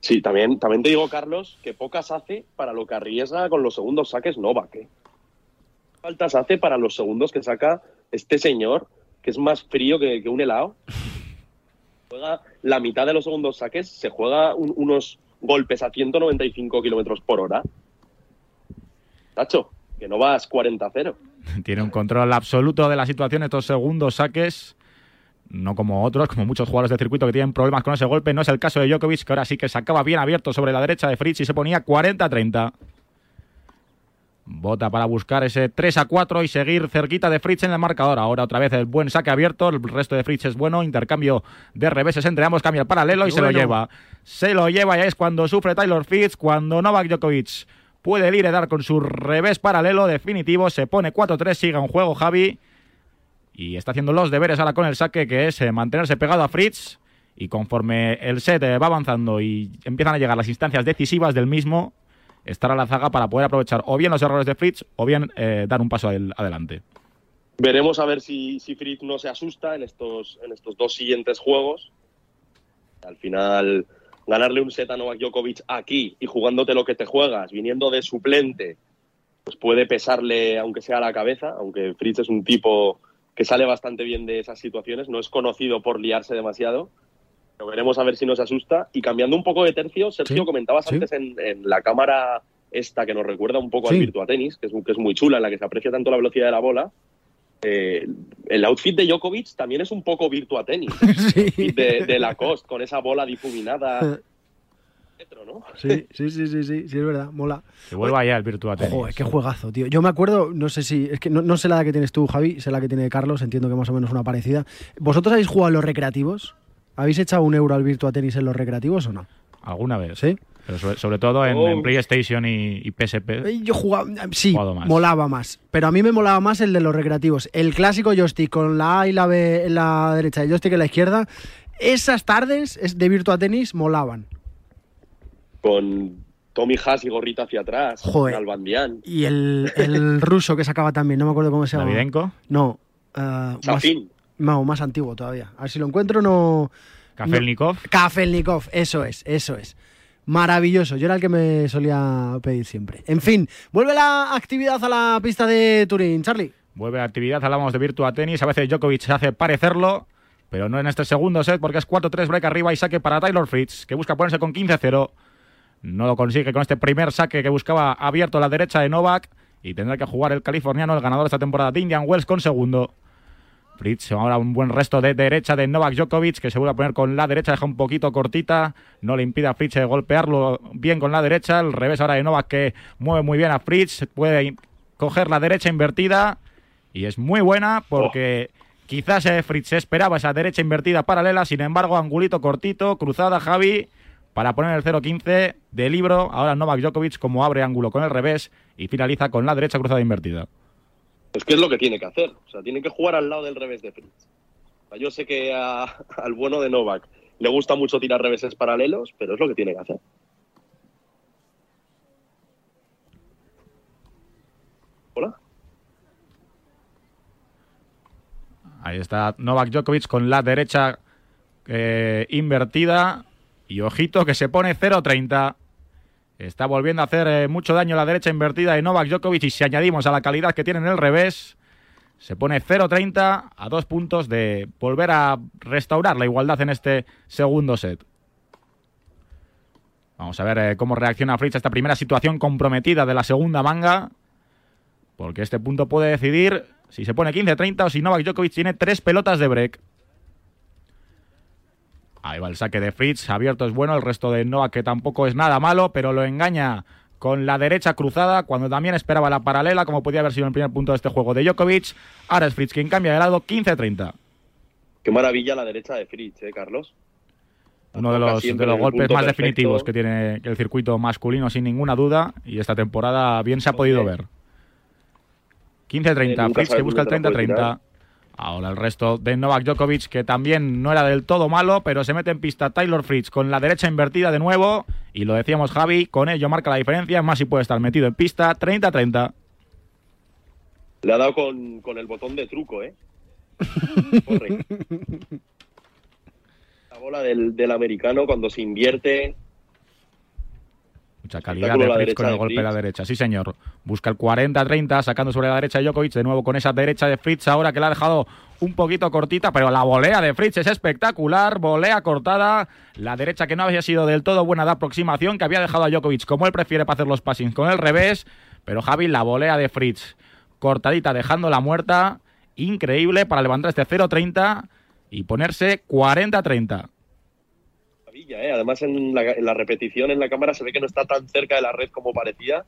Sí, también, también te digo, Carlos, que pocas hace para lo que arriesga con los segundos saques Novak. ¿eh? Faltas hace para los segundos que saca este señor, que es más frío que, un helado. Juega la mitad de los segundos saques, se juega un- unos golpes a 195 kilómetros por hora. Tacho, que no vas 40-0. Tiene un control absoluto de la situación estos segundos saques. No como otros, como muchos jugadores de circuito que tienen problemas con ese golpe. No es el caso de Djokovic, que ahora sí que sacaba bien abierto sobre la derecha de Fritz y se ponía 40-30. Bota para buscar ese 3 a 4 y seguir cerquita de Fritz en el marcador. Ahora otra vez el buen saque abierto. El resto de Fritz es bueno. Intercambio de reveses entre ambos. Cambia el paralelo y se bueno. lo lleva. Se lo lleva y es cuando sufre Taylor Fritz. Cuando Novak Djokovic puede ir a dar con su revés paralelo definitivo. Se pone 4-3. Sigue en juego Javi. Y está haciendo los deberes ahora con el saque, que es eh, mantenerse pegado a Fritz. Y conforme el set eh, va avanzando y empiezan a llegar las instancias decisivas del mismo, estar a la zaga para poder aprovechar o bien los errores de Fritz o bien eh, dar un paso adel- adelante. Veremos a ver si, si Fritz no se asusta en estos, en estos dos siguientes juegos. Al final, ganarle un set a Novak Djokovic aquí y jugándote lo que te juegas, viniendo de suplente, pues puede pesarle, aunque sea a la cabeza, aunque Fritz es un tipo que sale bastante bien de esas situaciones, no es conocido por liarse demasiado. Pero veremos a ver si no se asusta. Y cambiando un poco de tercio, Sergio, Sí, comentabas sí. antes en, en la cámara esta que nos recuerda un poco Sí. al Virtua Tennis, que es, que es muy chula, en la que se aprecia tanto la velocidad de la bola. Eh, el outfit de Djokovic también es un poco Virtua Tennis. El de, de Lacoste, con esa bola difuminada. Sí, sí, sí, sí, sí, sí, es verdad, mola. Que vuelva ya el Virtua Tennis. Joder, qué juegazo, tío. Yo me acuerdo, no sé si, es que no, no sé la que tienes tú, Javi, sé la que tiene Carlos, entiendo que más o menos una parecida. ¿Vosotros habéis jugado en los recreativos? ¿Habéis echado un euro al Virtua Tennis en los recreativos o no? alguna vez. ¿Sí? Pero sobre, sobre todo en, Oh. en PlayStation y, y PSP. Eh, Yo jugaba, sí, Jugado más. molaba más. Pero a mí me molaba más el de los recreativos. El clásico joystick con la A y la B en la derecha y el joystick en la izquierda. Esas tardes es- de Virtua Tennis molaban. Con Tommy Haas y gorrita hacia atrás. Joder. con Albandián. Y el, el ruso que sacaba también, no me acuerdo cómo se llama. ¿Davidenko? No. eh, más, Safin. No, más antiguo todavía. A ver si lo encuentro, no. Kafelnikov. no- Kafelnikov, eso es, eso es. Maravilloso, yo era el que me solía pedir siempre. En fin, vuelve la actividad a la pista de Turín, Charlie. Vuelve la actividad, hablamos de Virtua Tennis. A veces Djokovic se hace parecerlo, pero no en este segundo set porque es 4-3 break arriba y saque para Taylor Fritz, que busca ponerse con 15-0. No lo consigue con este primer saque que buscaba abierto a la derecha de Novak y tendrá que jugar el californiano, el ganador de esta temporada de Indian Wells, con segundo. Fritz ahora un buen resto de derecha de Novak Djokovic, que se vuelve a poner con la derecha, deja un poquito cortita, no le impide a Fritz eh, golpearlo bien con la derecha. El revés ahora de Novak que mueve muy bien a Fritz, puede coger la derecha invertida y es muy buena porque quizás eh, Fritz esperaba esa derecha invertida paralela, sin embargo, angulito cortito, cruzada Javi para poner el 0-15 de libro. Ahora Novak Djokovic como abre ángulo con el revés y finaliza con la derecha cruzada invertida. Es que es lo que tiene que hacer. O sea, tiene que jugar al lado del revés de Fritz. Yo sé que a- al bueno de Novak le gusta mucho tirar reveses paralelos, pero es lo que tiene que hacer. Hola. Ahí está Novak Djokovic con la derecha eh, invertida. Y ojito que se pone 0-30. Está volviendo a hacer eh, mucho daño la derecha invertida de Novak Djokovic. Y si añadimos a la calidad que tiene en el revés, se pone 0-30 a dos puntos de volver a restaurar la igualdad en este segundo set. Vamos a ver eh, cómo reacciona Fritz a esta primera situación comprometida de la segunda manga. Porque este punto puede decidir si se pone 15-30 o si Novak Djokovic tiene tres pelotas de break. Ahí va el saque de Fritz, abierto es bueno, el resto de Novak que tampoco es nada malo, pero lo engaña con la derecha cruzada cuando también esperaba la paralela, como podía haber sido el primer punto de este juego de Djokovic. Ahora es Fritz quien cambia de lado, 15-30. Qué maravilla la derecha de Fritz, ¿eh, Carlos? Uno de los, de los golpes más perfecto. definitivos que tiene el circuito masculino, sin ninguna duda, y esta temporada bien se ha podido ver. 15-30, Eh, Fritz que busca el dónde te la puede 30-30. Ahora el resto de Novak Djokovic, que también no era del todo malo, pero se mete en pista Taylor Fritz con la derecha invertida de nuevo. Y lo decíamos Javi, con ello marca la diferencia, más si puede estar metido en pista, 30-30. Le ha dado con, con el botón de truco, ¿eh? Corre. La bola del, del americano cuando se invierte. Mucha calidad de Fritz con el golpe de la derecha. Sí, señor. Busca el 40-30, sacando sobre la derecha de Djokovic. De nuevo con esa derecha de Fritz, ahora que la ha dejado un poquito cortita, pero la volea de Fritz es espectacular. Volea cortada. La derecha que no había sido del todo buena de aproximación, que había dejado a Djokovic como él prefiere para hacer los passings con el revés. Pero Javi, la volea de Fritz cortadita, dejándola muerta. Increíble para levantar este 0-30 y ponerse 40-30. ¿Eh? Además, en la, en la repetición en la cámara se ve que no está tan cerca de la red como parecía.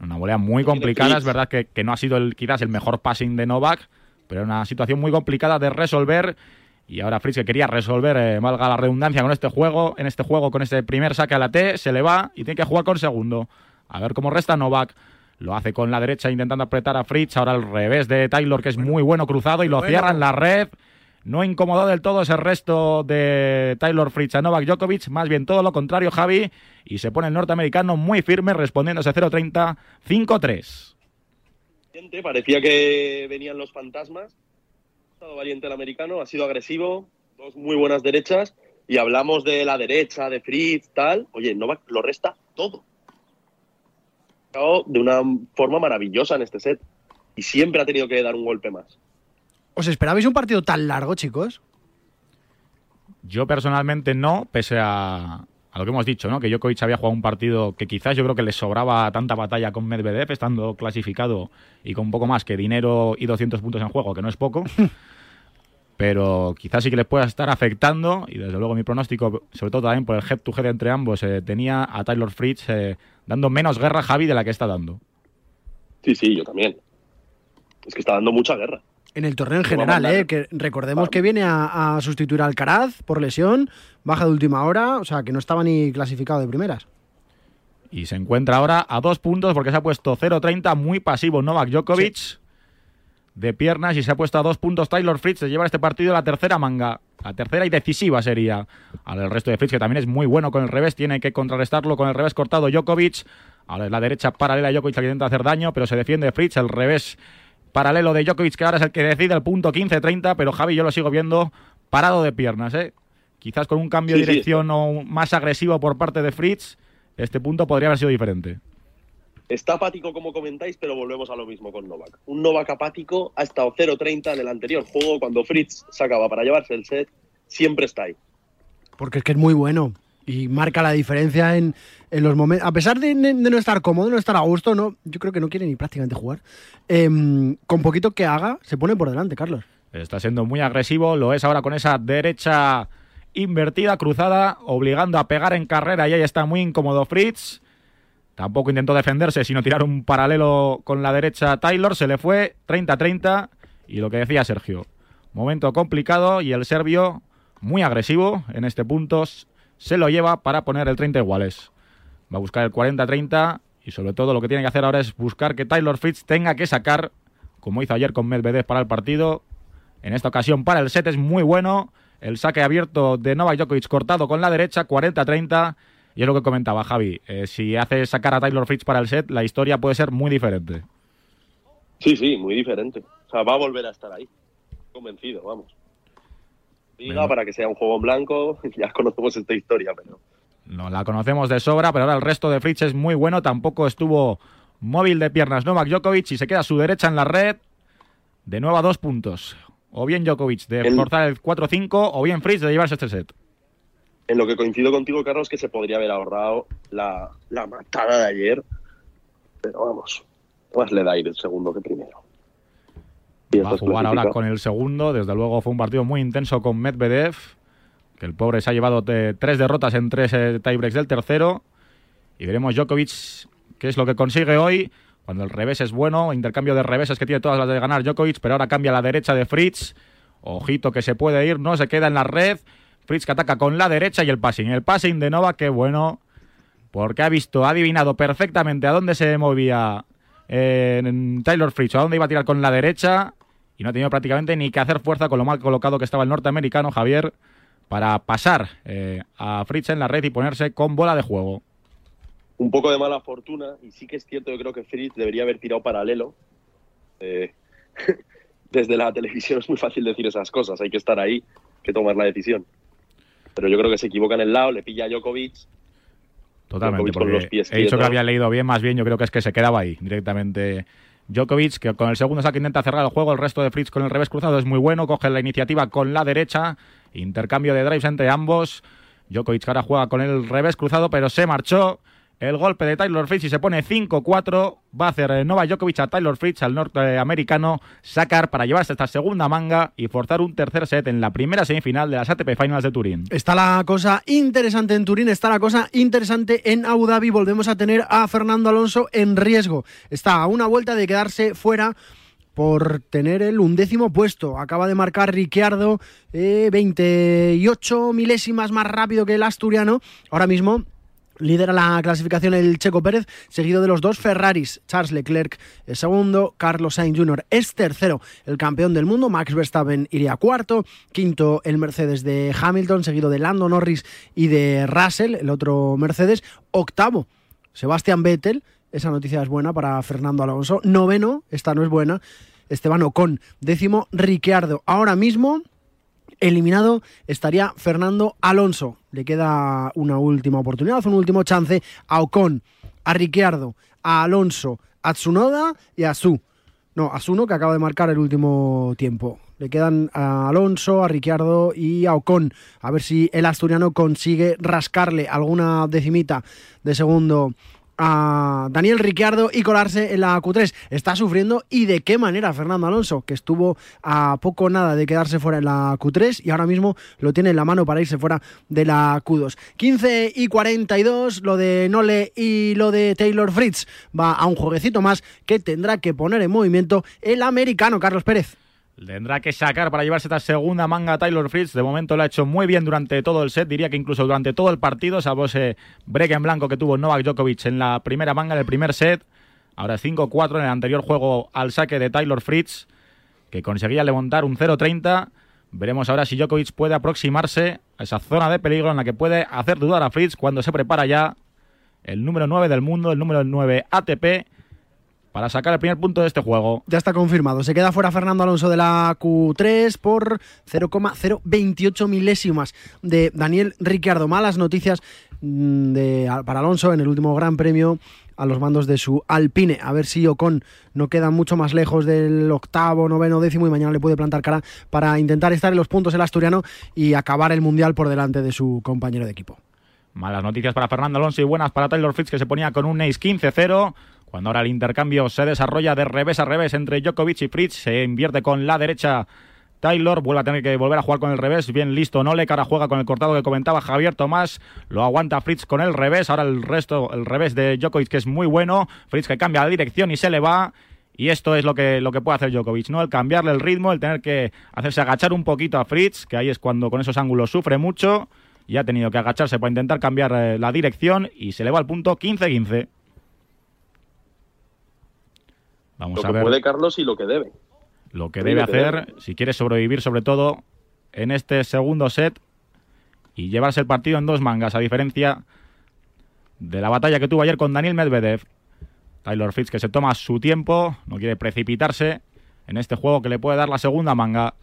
Una volea muy complicada, es verdad que, que no ha sido el, quizás el mejor passing de Novak, pero una situación muy complicada de resolver. Y ahora Fritz que quería resolver, eh, valga la redundancia, con este juego, en este juego, con este primer saque a la T, se le va y tiene que jugar con segundo. A ver cómo resta Novak. Lo hace con la derecha intentando apretar a Fritz. Ahora al revés de Taylor, que es muy bueno cruzado y lo Bueno. cierra en la red. No incomodó del todo ese resto de Taylor Fritz a Novak Djokovic, más bien todo lo contrario, Javi. Y se pone el norteamericano muy firme, respondiendo ese 0-30, 5-3. Valiente, Parecía que venían los fantasmas. Ha estado valiente el americano, ha sido agresivo, dos muy buenas derechas. Y hablamos de la derecha, de Fritz, tal. Oye, Novak lo resta todo. De una forma maravillosa en este set. Y siempre ha tenido que dar un golpe más. ¿Os esperabais un partido tan largo, chicos? Yo personalmente no, pese a, a lo que hemos dicho, ¿no? Que Djokovic había jugado un partido que quizás yo creo que le sobraba tanta batalla con Medvedev, estando clasificado y con un poco más que dinero y 200 puntos en juego, que no es poco. pero quizás sí que les pueda estar afectando y desde luego mi pronóstico, sobre todo también por el head to head entre ambos, eh, tenía a Taylor Fritz eh, dando menos guerra a Javi de la que está dando. Sí, sí, yo también. Es que está dando mucha guerra. En el torneo en general, ¿eh? que recordemos que viene a, a, sustituir a Alcaraz por lesión, baja de última hora, o sea que no estaba ni clasificado de primeras. Y se encuentra ahora a dos puntos porque se ha puesto 0-30, muy pasivo Novak Djokovic. Sí. De piernas y se ha puesto a dos puntos Taylor Fritz. Se lleva este partido la tercera manga. La tercera y decisiva sería. Al resto de Fritz, que también es muy bueno con el revés, tiene que contrarrestarlo con el revés cortado Djokovic. A la derecha paralela Djokovic que intenta hacer daño, pero se defiende Fritz. El revés paralelo de Djokovic, que ahora es el que decide el punto 15-30, pero Javi yo lo sigo viendo parado de piernas. ¿eh? Quizás con un cambio Sí, de sí, dirección o más agresivo por parte de Fritz, este punto podría haber sido diferente. Está apático como comentáis, pero volvemos a lo mismo con Novak. Un Novak apático ha estado 0-30 en el anterior juego cuando Fritz sacaba para llevarse el set, siempre está ahí. Porque es que es muy bueno y marca la diferencia en, en los momentos. A pesar de, no estar cómodo, no estar a gusto, no, yo creo que no quiere ni prácticamente jugar. Eh, con poquito que haga, se pone por delante, Carlos. Está siendo muy agresivo, lo es ahora con esa derecha invertida, cruzada, obligando a pegar en carrera y ahí está muy incómodo Fritz. Tampoco intentó defenderse, sino tirar un paralelo con la derecha Taylor. Se le fue 30-30 y lo que decía Sergio. Momento complicado y el serbio muy agresivo en este punto se lo lleva para poner el 30 iguales. Va a buscar el 40-30 y sobre todo lo que tiene que hacer ahora es buscar que Taylor Fritz tenga que sacar, como hizo ayer con Medvedev para el partido. En esta ocasión para el set es muy bueno. El saque abierto de Novak Djokovic cortado con la derecha, 40-30. Y es lo que comentaba Javi. Eh, si hace sacar a Taylor Fritz para el set, la historia puede ser muy diferente. Sí, sí, muy diferente. O sea, va a volver a estar ahí. Convencido, vamos. Diga para que sea un juego en blanco, ya conocemos esta historia, pero No la conocemos de sobra, pero ahora el resto de Fritz es muy bueno. Tampoco estuvo móvil de piernas Novak Djokovic y se queda a su derecha en la red. De nuevo a dos puntos. O bien Djokovic de El- forzar el 4-5 o bien Fritz de llevarse este set. en lo que coincido contigo, Carlos, que se podría haber ahorrado la, la matada de ayer. Pero vamos, más le da ir el segundo que primero. Y Va a jugar ahora con el segundo. Desde luego fue un partido muy intenso con Medvedev. Que el pobre se ha llevado tres derrotas en tres eh, tiebreaks del tercero. Y veremos Djokovic qué es lo que consigue hoy. Cuando el revés es bueno, intercambio de reveses que tiene todas las de ganar Djokovic, pero ahora cambia la derecha de Fritz. Ojito que se puede ir, no se queda en la red. Fritz que ataca con la derecha y el passing. El passing de Nova, qué bueno. Porque ha visto, ha adivinado perfectamente a dónde se movía eh, Taylor Fritz, a dónde iba a tirar con la derecha. Y no ha tenido prácticamente ni que hacer fuerza con lo mal colocado que estaba el norteamericano Javier para pasar eh, a Fritz en la red y ponerse con bola de juego. un poco de mala fortuna y sí que es cierto, yo creo que Fritz debería haber tirado paralelo. Eh, desde la televisión es muy fácil decir esas cosas, hay que estar ahí, que tomar la decisión. Pero yo creo que se equivoca en el lado, le pilla a Djokovic. Totalmente, Djokovic con porque los pies he dicho que había leído bien, más bien yo creo que es que se quedaba ahí directamente. Djokovic, que con el segundo saque intenta cerrar el juego, el resto de Fritz con el revés cruzado es muy bueno, coge la iniciativa con la derecha, intercambio de drives entre ambos. Djokovic ahora juega con el revés cruzado, pero se marchó. El golpe de Taylor Fritz y se pone 5-4. Va a hacer eh, Novak Djokovic a Taylor Fritz, al norteamericano, sacar para llevarse esta segunda manga y forzar un tercer set en la primera semifinal de las ATP Finals de Turín. Está la cosa interesante en Turín, está la cosa interesante en Abu Dhabi. Volvemos a tener a Fernando Alonso en riesgo. Está a una vuelta de quedarse fuera por tener el undécimo puesto. Acaba de marcar Ricciardo eh, 28 milésimas más rápido que el asturiano. Ahora mismo Lidera la clasificación el Checo Pérez, seguido de los dos Ferraris. Charles Leclerc es segundo, Carlos Sainz Jr. es tercero, el campeón del mundo. Max Verstappen iría cuarto, quinto el Mercedes de Hamilton, seguido de Lando Norris y de Russell, el otro Mercedes. Octavo, Sebastián Vettel. Esa noticia es buena para Fernando Alonso. Noveno, esta no es buena, Esteban Ocon. Décimo, Ricciardo. Ahora mismo eliminado estaría Fernando Alonso. Le queda una última oportunidad, un último chance a Ocon, a Ricciardo, a Alonso, a Tsunoda y a Su. No, a Suno que acaba de marcar el último tiempo. Le quedan a Alonso, a Ricciardo y a Ocon. A ver si el asturiano consigue rascarle alguna decimita de segundo a Daniel Ricciardo y colarse en la Q3. Está sufriendo y de qué manera Fernando Alonso, que estuvo a poco nada de quedarse fuera en la Q3 y ahora mismo lo tiene en la mano para irse fuera de la Q2. 15 y 42, lo de Nole y lo de Taylor Fritz va a un jueguecito más que tendrá que poner en movimiento el americano Carlos Pérez. Tendrá que sacar para llevarse esta segunda manga Taylor Fritz. De momento lo ha hecho muy bien durante todo el set. Diría que incluso durante todo el partido, salvo ese break en blanco que tuvo Novak Djokovic en la primera manga del primer set. Ahora 5-4 en el anterior juego al saque de Taylor Fritz, que conseguía levantar un 0-30. Veremos ahora si Djokovic puede aproximarse a esa zona de peligro en la que puede hacer dudar a Fritz cuando se prepara ya el número 9 del mundo, el número 9 ATP para sacar el primer punto de este juego. Ya está confirmado. Se queda fuera Fernando Alonso de la Q3 por 0,028 milésimas de Daniel Ricciardo. Malas noticias mm, de, para Alonso en el último Gran Premio a los mandos de su Alpine. A ver si Ocon no queda mucho más lejos del octavo, noveno, décimo y mañana le puede plantar cara para intentar estar en los puntos el asturiano y acabar el mundial por delante de su compañero de equipo. Malas noticias para Fernando Alonso y buenas para Taylor Fritz que se ponía con un ace 15-0. Cuando ahora el intercambio se desarrolla de revés a revés entre Djokovic y Fritz, se invierte con la derecha. Taylor, vuelve a tener que volver a jugar con el revés, bien listo Nole, cara juega con el cortado que comentaba Javier Tomás, lo aguanta Fritz con el revés, ahora el resto, el revés de Djokovic que es muy bueno, Fritz que cambia la dirección y se le va, y esto es lo que, lo que puede hacer Djokovic, ¿no? El cambiarle el ritmo, el tener que hacerse agachar un poquito a Fritz, que ahí es cuando con esos ángulos sufre mucho, y ha tenido que agacharse para intentar cambiar eh, la dirección, y se le va al punto 15-15. Vamos lo a que puede Carlos y lo que debe. Lo que debe hacer, si quiere sobrevivir sobre todo en este segundo set y llevarse el partido en dos mangas, a diferencia de la batalla que tuvo ayer con Daniel Medvedev. Taylor Fitz que se toma su tiempo, no quiere precipitarse en este juego que le puede dar la segunda manga.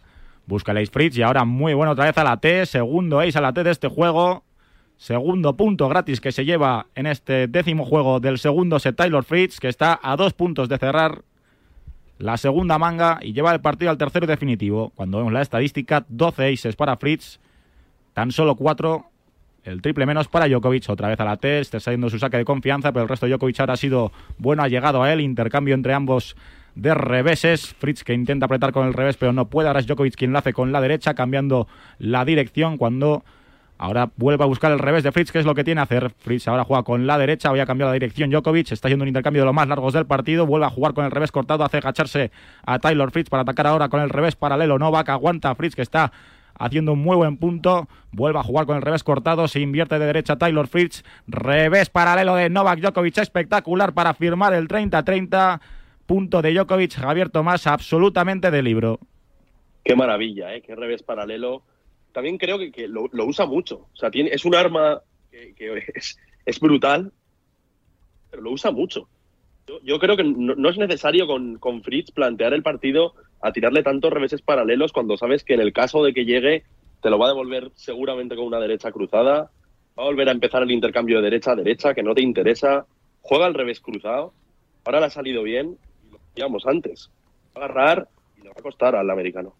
Busca el Ace Fritz y ahora muy bueno otra vez a la T, segundo Ace a la T de este juego. Segundo punto gratis que se lleva en este décimo juego del segundo set Taylor Fritz, que está a dos puntos de cerrar la segunda manga y lleva el partido al tercero definitivo. Cuando vemos la estadística, 12 aces para Fritz, tan solo 4, el triple menos para Djokovic, otra vez a la T, está saliendo su saque de confianza, pero el resto de Djokovic ahora ha sido bueno, ha llegado a él, intercambio entre ambos de reveses, Fritz que intenta apretar con el revés, pero no puede, ahora es Djokovic quien lo hace con la derecha, cambiando la dirección cuando Ahora vuelve a buscar el revés de Fritz, que es lo que tiene que hacer. Fritz ahora juega con la derecha, voy a cambiar la dirección. Djokovic está haciendo un intercambio de los más largos del partido. Vuelve a jugar con el revés cortado, hace agacharse a Taylor Fritz para atacar ahora con el revés paralelo. Novak aguanta Fritz, que está haciendo un muy buen punto. Vuelve a jugar con el revés cortado, se invierte de derecha Taylor Fritz. Revés paralelo de Novak Djokovic, espectacular para firmar el 30-30. Punto de Djokovic, Javier Tomás, absolutamente de libro. Qué maravilla, ¿eh? Qué revés paralelo también creo que, lo, usa mucho. O sea, tiene, es un arma que, es, brutal, pero lo usa mucho. Yo, creo que no, es necesario con, con, Fritz plantear el partido a tirarle tantos reveses paralelos cuando sabes que en el caso de que llegue te lo va a devolver seguramente con una derecha cruzada, va a volver a empezar el intercambio de derecha a derecha que no te interesa, juega al revés cruzado, ahora le ha salido bien, y lo decíamos antes, va a agarrar y le va a costar al americano.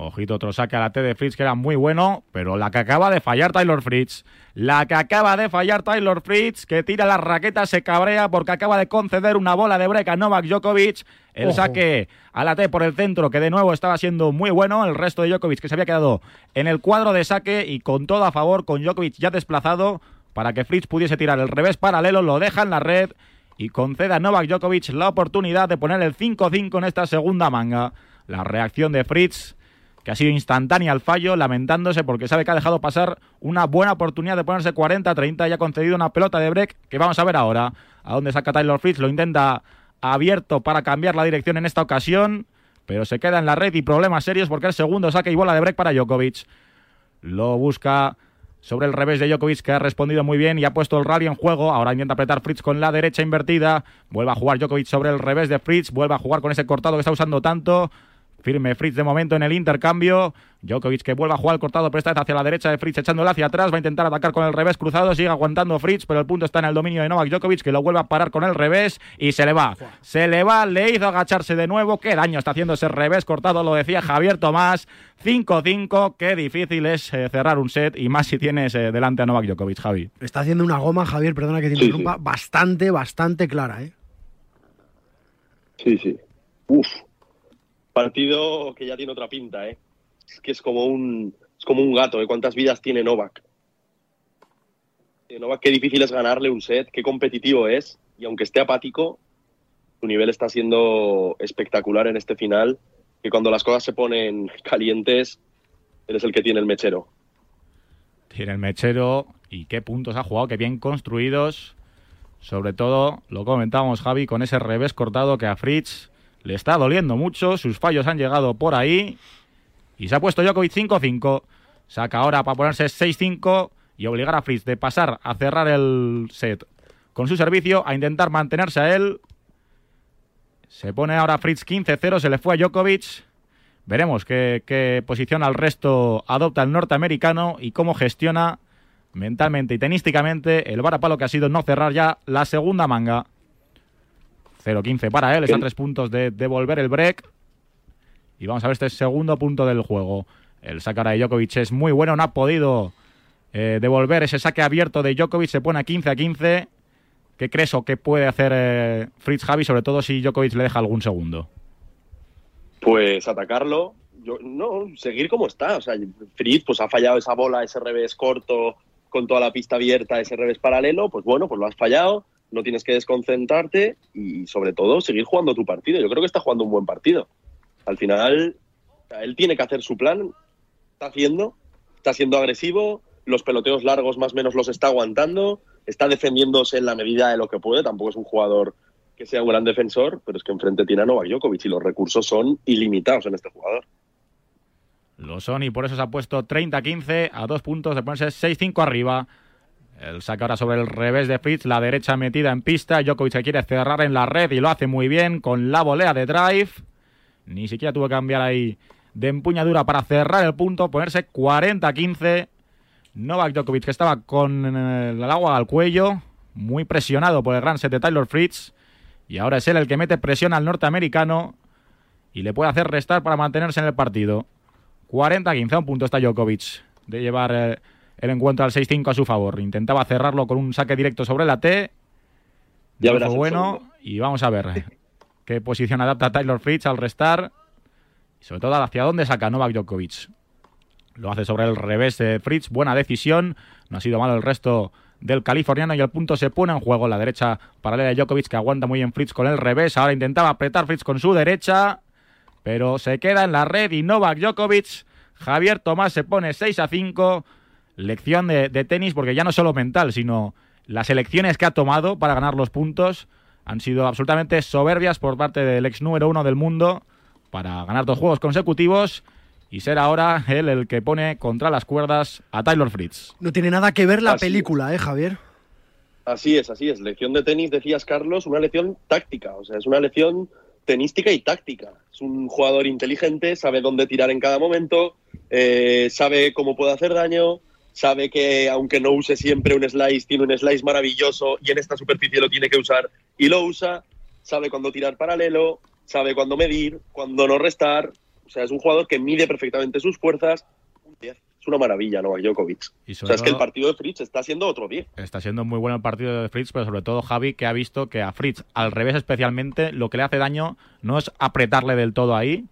Ojito, otro saque a la T de Fritz que era muy bueno, pero la que acaba de fallar Taylor Fritz. La que acaba de fallar Taylor Fritz, que tira la raqueta, se cabrea porque acaba de conceder una bola de break a Novak Djokovic. El saque a la T por el centro, que de nuevo estaba siendo muy bueno. El resto de Djokovic que se había quedado en el cuadro de saque y con todo a favor, con Djokovic ya desplazado, para que Fritz pudiese tirar el revés paralelo, lo deja en la red y conceda a Novak Djokovic la oportunidad de poner el 5-5 en esta segunda manga. La reacción de Fritz que ha sido instantánea al fallo, lamentándose porque sabe que ha dejado pasar una buena oportunidad de ponerse 40-30 y ha concedido una pelota de break que vamos a ver ahora. A dónde saca Taylor Fritz, lo intenta abierto para cambiar la dirección en esta ocasión, pero se queda en la red y problemas serios porque el segundo saque y bola de break para Djokovic. Lo busca sobre el revés de Djokovic que ha respondido muy bien y ha puesto el rally en juego. Ahora intenta apretar Fritz con la derecha invertida. Vuelve a jugar Djokovic sobre el revés de Fritz. Vuelve a jugar con ese cortado que está usando tanto. Firme Fritz de momento en el intercambio. Djokovic que vuelve a jugar cortado, pero esta vez hacia la derecha de Fritz, echándole hacia atrás. Va a intentar atacar con el revés cruzado. Sigue aguantando Fritz, pero el punto está en el dominio de Novak Djokovic, que lo vuelve a parar con el revés y se le va. Se le va, le hizo agacharse de nuevo. Qué daño está haciendo ese revés cortado, lo decía Javier Tomás. 5-5, qué difícil es eh, cerrar un set y más si tienes eh, delante a Novak Djokovic, Javi. Está haciendo una goma, Javier, perdona que te interrumpa, bastante, bastante clara, ¿eh? Sí, sí. Uf, Partido que ya tiene otra pinta, ¿eh? Es que es como un, es como un gato, ¿eh? ¿Cuántas vidas tiene Novak? Novak, qué difícil es ganarle un set, qué competitivo es. Y aunque esté apático, su nivel está siendo espectacular en este final. que cuando las cosas se ponen calientes, eres el que tiene el mechero. Tiene el mechero y qué puntos ha jugado, qué bien construidos. Sobre todo, lo comentábamos Javi, con ese revés cortado que a Fritz le está doliendo mucho. Sus fallos han llegado por ahí. Y se ha puesto Djokovic 5-5. Saca ahora para ponerse 6-5 y obligar a Fritz de pasar a cerrar el set con su servicio, a intentar mantenerse a él. Se pone ahora Fritz 15-0, se le fue a Djokovic. Veremos qué, qué posición al resto adopta el norteamericano y cómo gestiona mentalmente y tenísticamente el varapalo que ha sido no cerrar ya la segunda manga. 0-15 para él, está a tres puntos de devolver el break. Y vamos a ver este segundo punto del juego. El saque ahora de Djokovic es muy bueno, no ha podido eh, devolver ese saque abierto de Djokovic, se pone a 15 a 15. ¿Qué crees o qué puede hacer eh, Fritz Javi, sobre todo si Djokovic le deja algún segundo? Pues atacarlo, yo, no, seguir como está. O sea, Fritz pues ha fallado esa bola, ese revés corto con toda la pista abierta, ese revés paralelo, pues bueno, pues lo has fallado, no tienes que desconcentrarte y sobre todo seguir jugando tu partido. Yo creo que está jugando un buen partido. Al final, él tiene que hacer su plan, está haciendo, está siendo agresivo, los peloteos largos más o menos los está aguantando, está defendiéndose en la medida de lo que puede, tampoco es un jugador que sea un gran defensor, pero es que enfrente tiene a Novak Djokovic y los recursos son ilimitados en este jugador. Lo son y por eso se ha puesto 30-15 a dos puntos de ponerse 6-5 arriba. El saca ahora sobre el revés de Fritz, la derecha metida en pista. Djokovic se quiere cerrar en la red y lo hace muy bien con la volea de drive. Ni siquiera tuvo que cambiar ahí de empuñadura para cerrar el punto, ponerse 40-15. Novak Djokovic que estaba con el agua al cuello, muy presionado por el gran set de Taylor Fritz. Y ahora es él el que mete presión al norteamericano y le puede hacer restar para mantenerse en el partido. 40-15 a un punto está Djokovic de llevar eh, el encuentro al 6-5 a su favor. Intentaba cerrarlo con un saque directo sobre la T. Ya verás bueno. y vamos a ver qué posición adapta Taylor Fritz al restar. Y sobre todo hacia dónde saca Novak Djokovic. Lo hace sobre el revés de Fritz, buena decisión, no ha sido malo el resto del californiano. Y el punto se pone en juego. La derecha paralela de Djokovic que aguanta muy bien Fritz con el revés, ahora intentaba apretar Fritz con su derecha, pero se queda en la red y Novak Djokovic, Javier Tomás se pone 6 a 5, lección de, de tenis porque ya no solo mental, sino las elecciones que ha tomado para ganar los puntos han sido absolutamente soberbias por parte del ex número uno del mundo para ganar dos juegos consecutivos y ser ahora él el que pone contra las cuerdas a Taylor Fritz. No tiene nada que ver la Así película, ¿eh, Javier? Así es, así es. Lección de tenis, decías Carlos, una lección táctica, o sea, es una lección tenística y táctica. Es un jugador inteligente, sabe dónde tirar en cada momento, eh, sabe cómo puede hacer daño, sabe que aunque no use siempre un slice, tiene un slice maravilloso y en esta superficie lo tiene que usar y lo usa, sabe cuándo tirar paralelo, sabe cuándo medir, cuándo no restar. O sea, es un jugador que mide perfectamente sus fuerzas. Un 10. Es una maravilla, Novak Djokovic. Y O sea, es que el partido de Fritz está siendo otro 10. Está siendo muy bueno el partido de Fritz, pero sobre todo Javi, que ha visto que a Fritz, al revés especialmente, lo que le hace daño no es apretarle del todo ahí,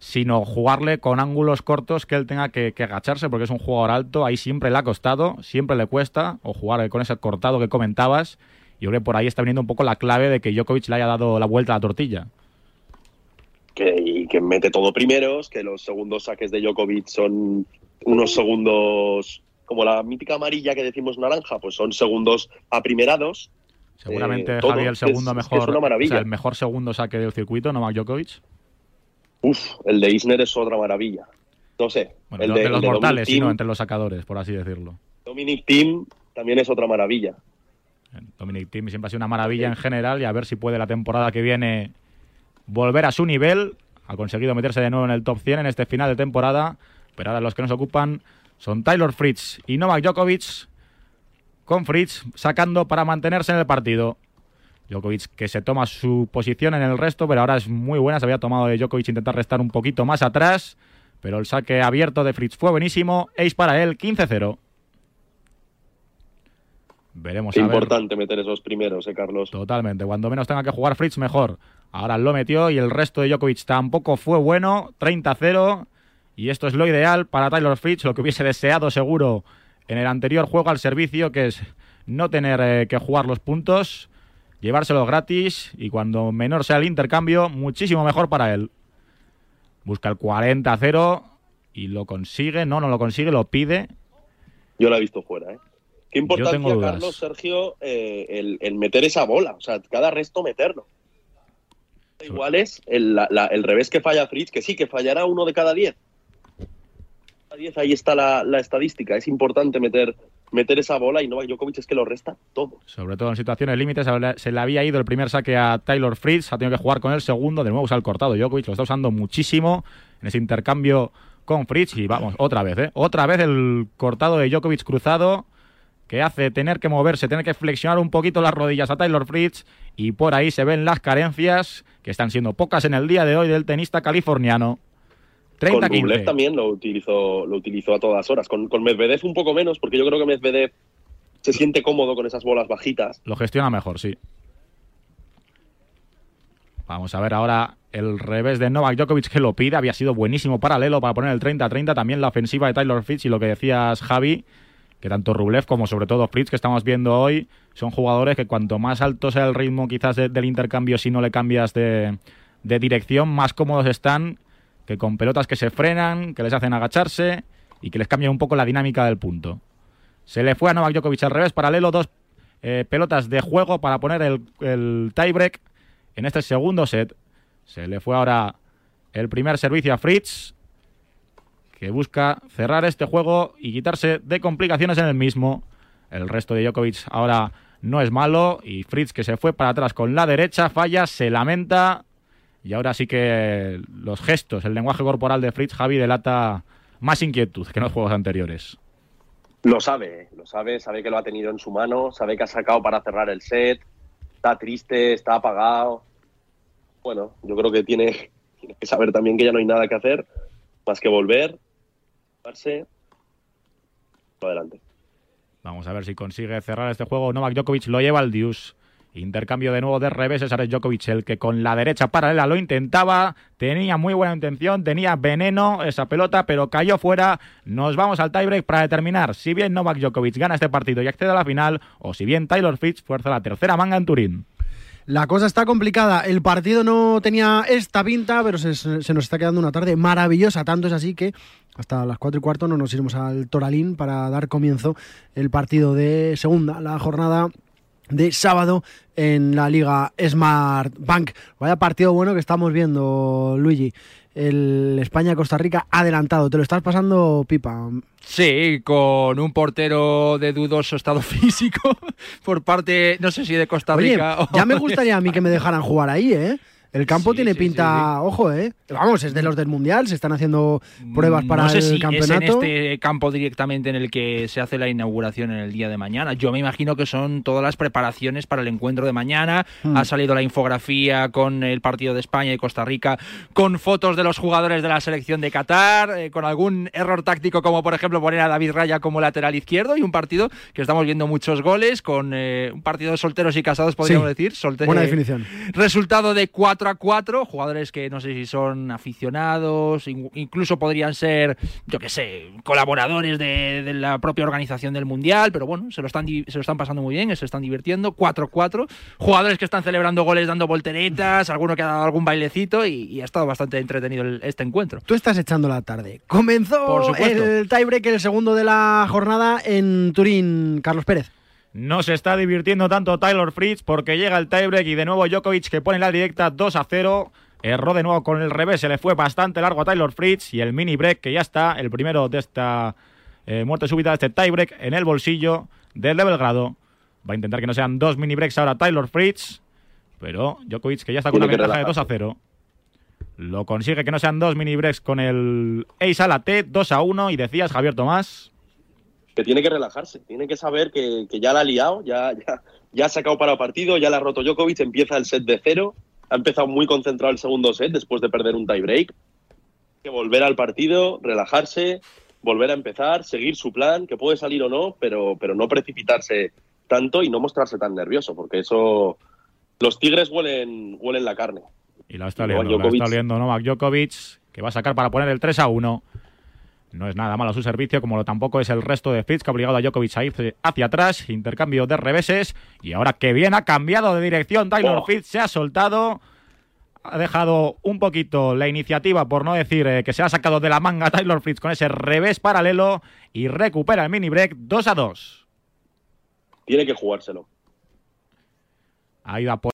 sino jugarle con ángulos cortos que él tenga que, que agacharse, porque es un jugador alto, ahí siempre le ha costado, siempre le cuesta, o jugar con ese cortado que comentabas. Yo creo que por ahí está viniendo un poco la clave de que Djokovic le haya dado la vuelta a la tortilla. que, y que mete todo primeros, que los segundos saques de Djokovic son unos segundos como la mítica amarilla que decimos naranja, pues son segundos aprimerados. Seguramente Eh, todo, Javi el es- segundo que mejor, es una o sea, el mejor segundo saque del circuito, Novak Djokovic. Uf, el de Isner es otra maravilla. No sé. Bueno, el de, el los Dominic mortales, Thiem- sino entre los sacadores, por así decirlo. Dominic Thiem también es otra maravilla. Dominic Thiem siempre ha sido una maravilla en general y a ver si puede la temporada que viene volver a su nivel. Ha conseguido meterse de nuevo en el top 100 en este final de temporada, pero ahora los que nos ocupan son Taylor Fritz y Novak Djokovic, con Fritz sacando para mantenerse en el partido. Djokovic que se toma su posición en el resto, pero ahora es muy buena. Se había tomado de Djokovic intentar restar un poquito más atrás, pero el saque abierto de Fritz fue buenísimo. Ace para él, 15-0. Veremos a ver. importante meter esos primeros, eh, Carlos. Totalmente. Cuando menos tenga que jugar Fritz, mejor. Ahora lo metió y el resto de Djokovic tampoco fue bueno. 30-0. Y esto es lo ideal para Taylor Fritz, lo que hubiese deseado seguro en el anterior juego al servicio, que es no tener eh, que jugar los puntos, llevárselos gratis y cuando menor sea el intercambio, muchísimo mejor para él. Busca el 40-0 y lo consigue. No, no lo consigue, lo pide. Yo lo he visto fuera, ¿eh? Qué importancia. Carlos, Sergio, eh, el, el meter esa bola. O sea, cada resto meterlo. Igual es el, la- la- el revés que falla Fritz, que sí, que fallará uno de cada diez. Cada diez, ahí está la, la estadística. Es importante meter, meter esa bola y Novak Djokovic es que lo resta todo. Sobre todo en situaciones límites, se le- había ido el primer saque a Taylor Fritz, ha tenido que jugar con el segundo, de nuevo usa el cortado Djokovic, lo está usando muchísimo en ese intercambio con Fritz y vamos, otra vez, ¿eh? Otra vez el cortado de Djokovic cruzado que hace tener que moverse, tener que flexionar un poquito las rodillas a Taylor Fritz y por ahí se ven las carencias que están siendo pocas en el día de hoy del tenista californiano. Con Rublev 30-15. también lo utilizó, lo utilizó a todas horas. Con, con Medvedev un poco menos, porque yo creo que Medvedev se siente cómodo con esas bolas bajitas. Lo gestiona mejor, sí. Vamos a ver ahora el revés de Novak Djokovic que lo pide. Había sido buenísimo paralelo para poner el 30-30. También la ofensiva de Taylor Fritz y lo que decías, Javi, que tanto Rublev como sobre todo Fritz que estamos viendo hoy son jugadores que cuanto más alto sea el ritmo quizás de- del intercambio si no le cambias de, de dirección, más cómodos están que con pelotas que se frenan, que les hacen agacharse y que les cambia un poco la dinámica del punto. Se le fue a Novak Djokovic al revés, paralelo, dos eh, pelotas de juego para poner el, el tiebreak en este segundo set. Se le fue ahora el primer servicio a Fritz, que busca cerrar este juego y quitarse de complicaciones en el mismo. El resto de Djokovic ahora no es malo y Fritz que se fue para atrás con la derecha, falla, se lamenta y ahora sí que los gestos, el lenguaje corporal de Fritz Javi delata más inquietud que en los juegos anteriores. Lo sabe, lo sabe, sabe que lo ha tenido en su mano, sabe que ha sacado para cerrar el set, está triste, está apagado. Bueno, yo creo que tiene, tiene que saber también que ya no hay nada que hacer, más que volver, darse adelante. Vamos a ver si consigue cerrar este juego. Novak Djokovic lo lleva al Dius. Intercambio de nuevo de reveses. Ahora es Djokovic el que con la derecha paralela lo intentaba. Tenía muy buena intención, tenía veneno esa pelota, pero cayó fuera. Nos vamos al tiebreak para determinar si bien Novak Djokovic gana este partido y accede a la final, o si bien Taylor Fritz fuerza la tercera manga en Turín. La cosa está complicada. El partido no tenía esta pinta, pero se, se nos está quedando una tarde maravillosa. Tanto es así que hasta las 4 y cuarto no nos iremos al Toralín para dar comienzo el partido de segunda, la jornada de sábado en la Liga Smart Bank. Vaya partido bueno que estamos viendo, Luigi. El España-Costa Rica adelantado. ¿Te lo estás pasando pipa? Sí, con un portero de dudoso estado físico por parte, no sé si de Costa Oye, Rica o ya me gustaría a mí que me dejaran jugar ahí, ¿eh? El campo tiene pinta, ojo, ¿eh? Vamos, es de los del Mundial, se están haciendo pruebas para no sé el si campeonato. es en este campo directamente en el que se hace la inauguración en el día de mañana. Yo me imagino que son todas las preparaciones para el encuentro de mañana. Hmm. Ha salido la infografía con el partido de España y Costa Rica, con fotos de los jugadores de la selección de Qatar, eh, con algún error táctico como por ejemplo poner a David Raya como lateral izquierdo y un partido que estamos viendo muchos goles, con eh, un partido de solteros y casados, podríamos decir. Solte- buena definición. Resultado de 4 a 4, jugadores que no sé si son aficionados, in- incluso podrían ser, yo qué sé, colaboradores de, de la propia organización del Mundial, pero bueno, se lo están, se lo están pasando muy bien, se están divirtiendo. 4 a 4, jugadores que están celebrando goles dando volteretas, alguno que ha dado algún bailecito y, y ha estado bastante entretenido el- este encuentro. Tú estás echando la tarde. Comenzó Por el tiebreak, el segundo de la jornada en Turín. Carlos Pérez. No se está divirtiendo tanto Taylor Fritz porque llega el tiebreak y de nuevo Djokovic que pone la directa 2 a 0. Erró de nuevo con el revés, se le fue bastante largo a Taylor Fritz y el mini break que ya está, el primero de esta eh, muerte súbita de este tiebreak en el bolsillo del de Belgrado. Va a intentar que no sean dos mini breaks ahora Taylor Fritz, pero Djokovic que ya está con una ventaja de 2 a relajarse. 0. Lo consigue que no sean dos mini breaks con el Ace a la T, 2 a 1 y decías Javier Tomás. Que tiene que relajarse, tiene que saber que, que ya la ha liado, ya, ya, ya ha sacado para partido, ya la ha roto Djokovic, empieza el set de cero, ha empezado muy concentrado el segundo set después de perder un tiebreak. Hay que volver al partido, relajarse, volver a empezar, seguir su plan, que puede salir o no, pero, pero no precipitarse tanto y no mostrarse tan nervioso, porque eso los tigres huelen, huelen la carne. Y la está liando Novak Djokovic, que va a sacar para poner el 3 a 1. No es nada malo su servicio, como lo tampoco es el resto de fits que ha obligado a Djokovic a ir hacia atrás. Intercambio de reveses. Y ahora que bien ha cambiado de dirección, Taylor oh. Fitz se ha soltado. Ha dejado un poquito la iniciativa, por no decir eh, que se ha sacado de la manga Taylor Fritz con ese revés paralelo y recupera el mini break 2 a 2. Tiene que jugárselo. Ahí va por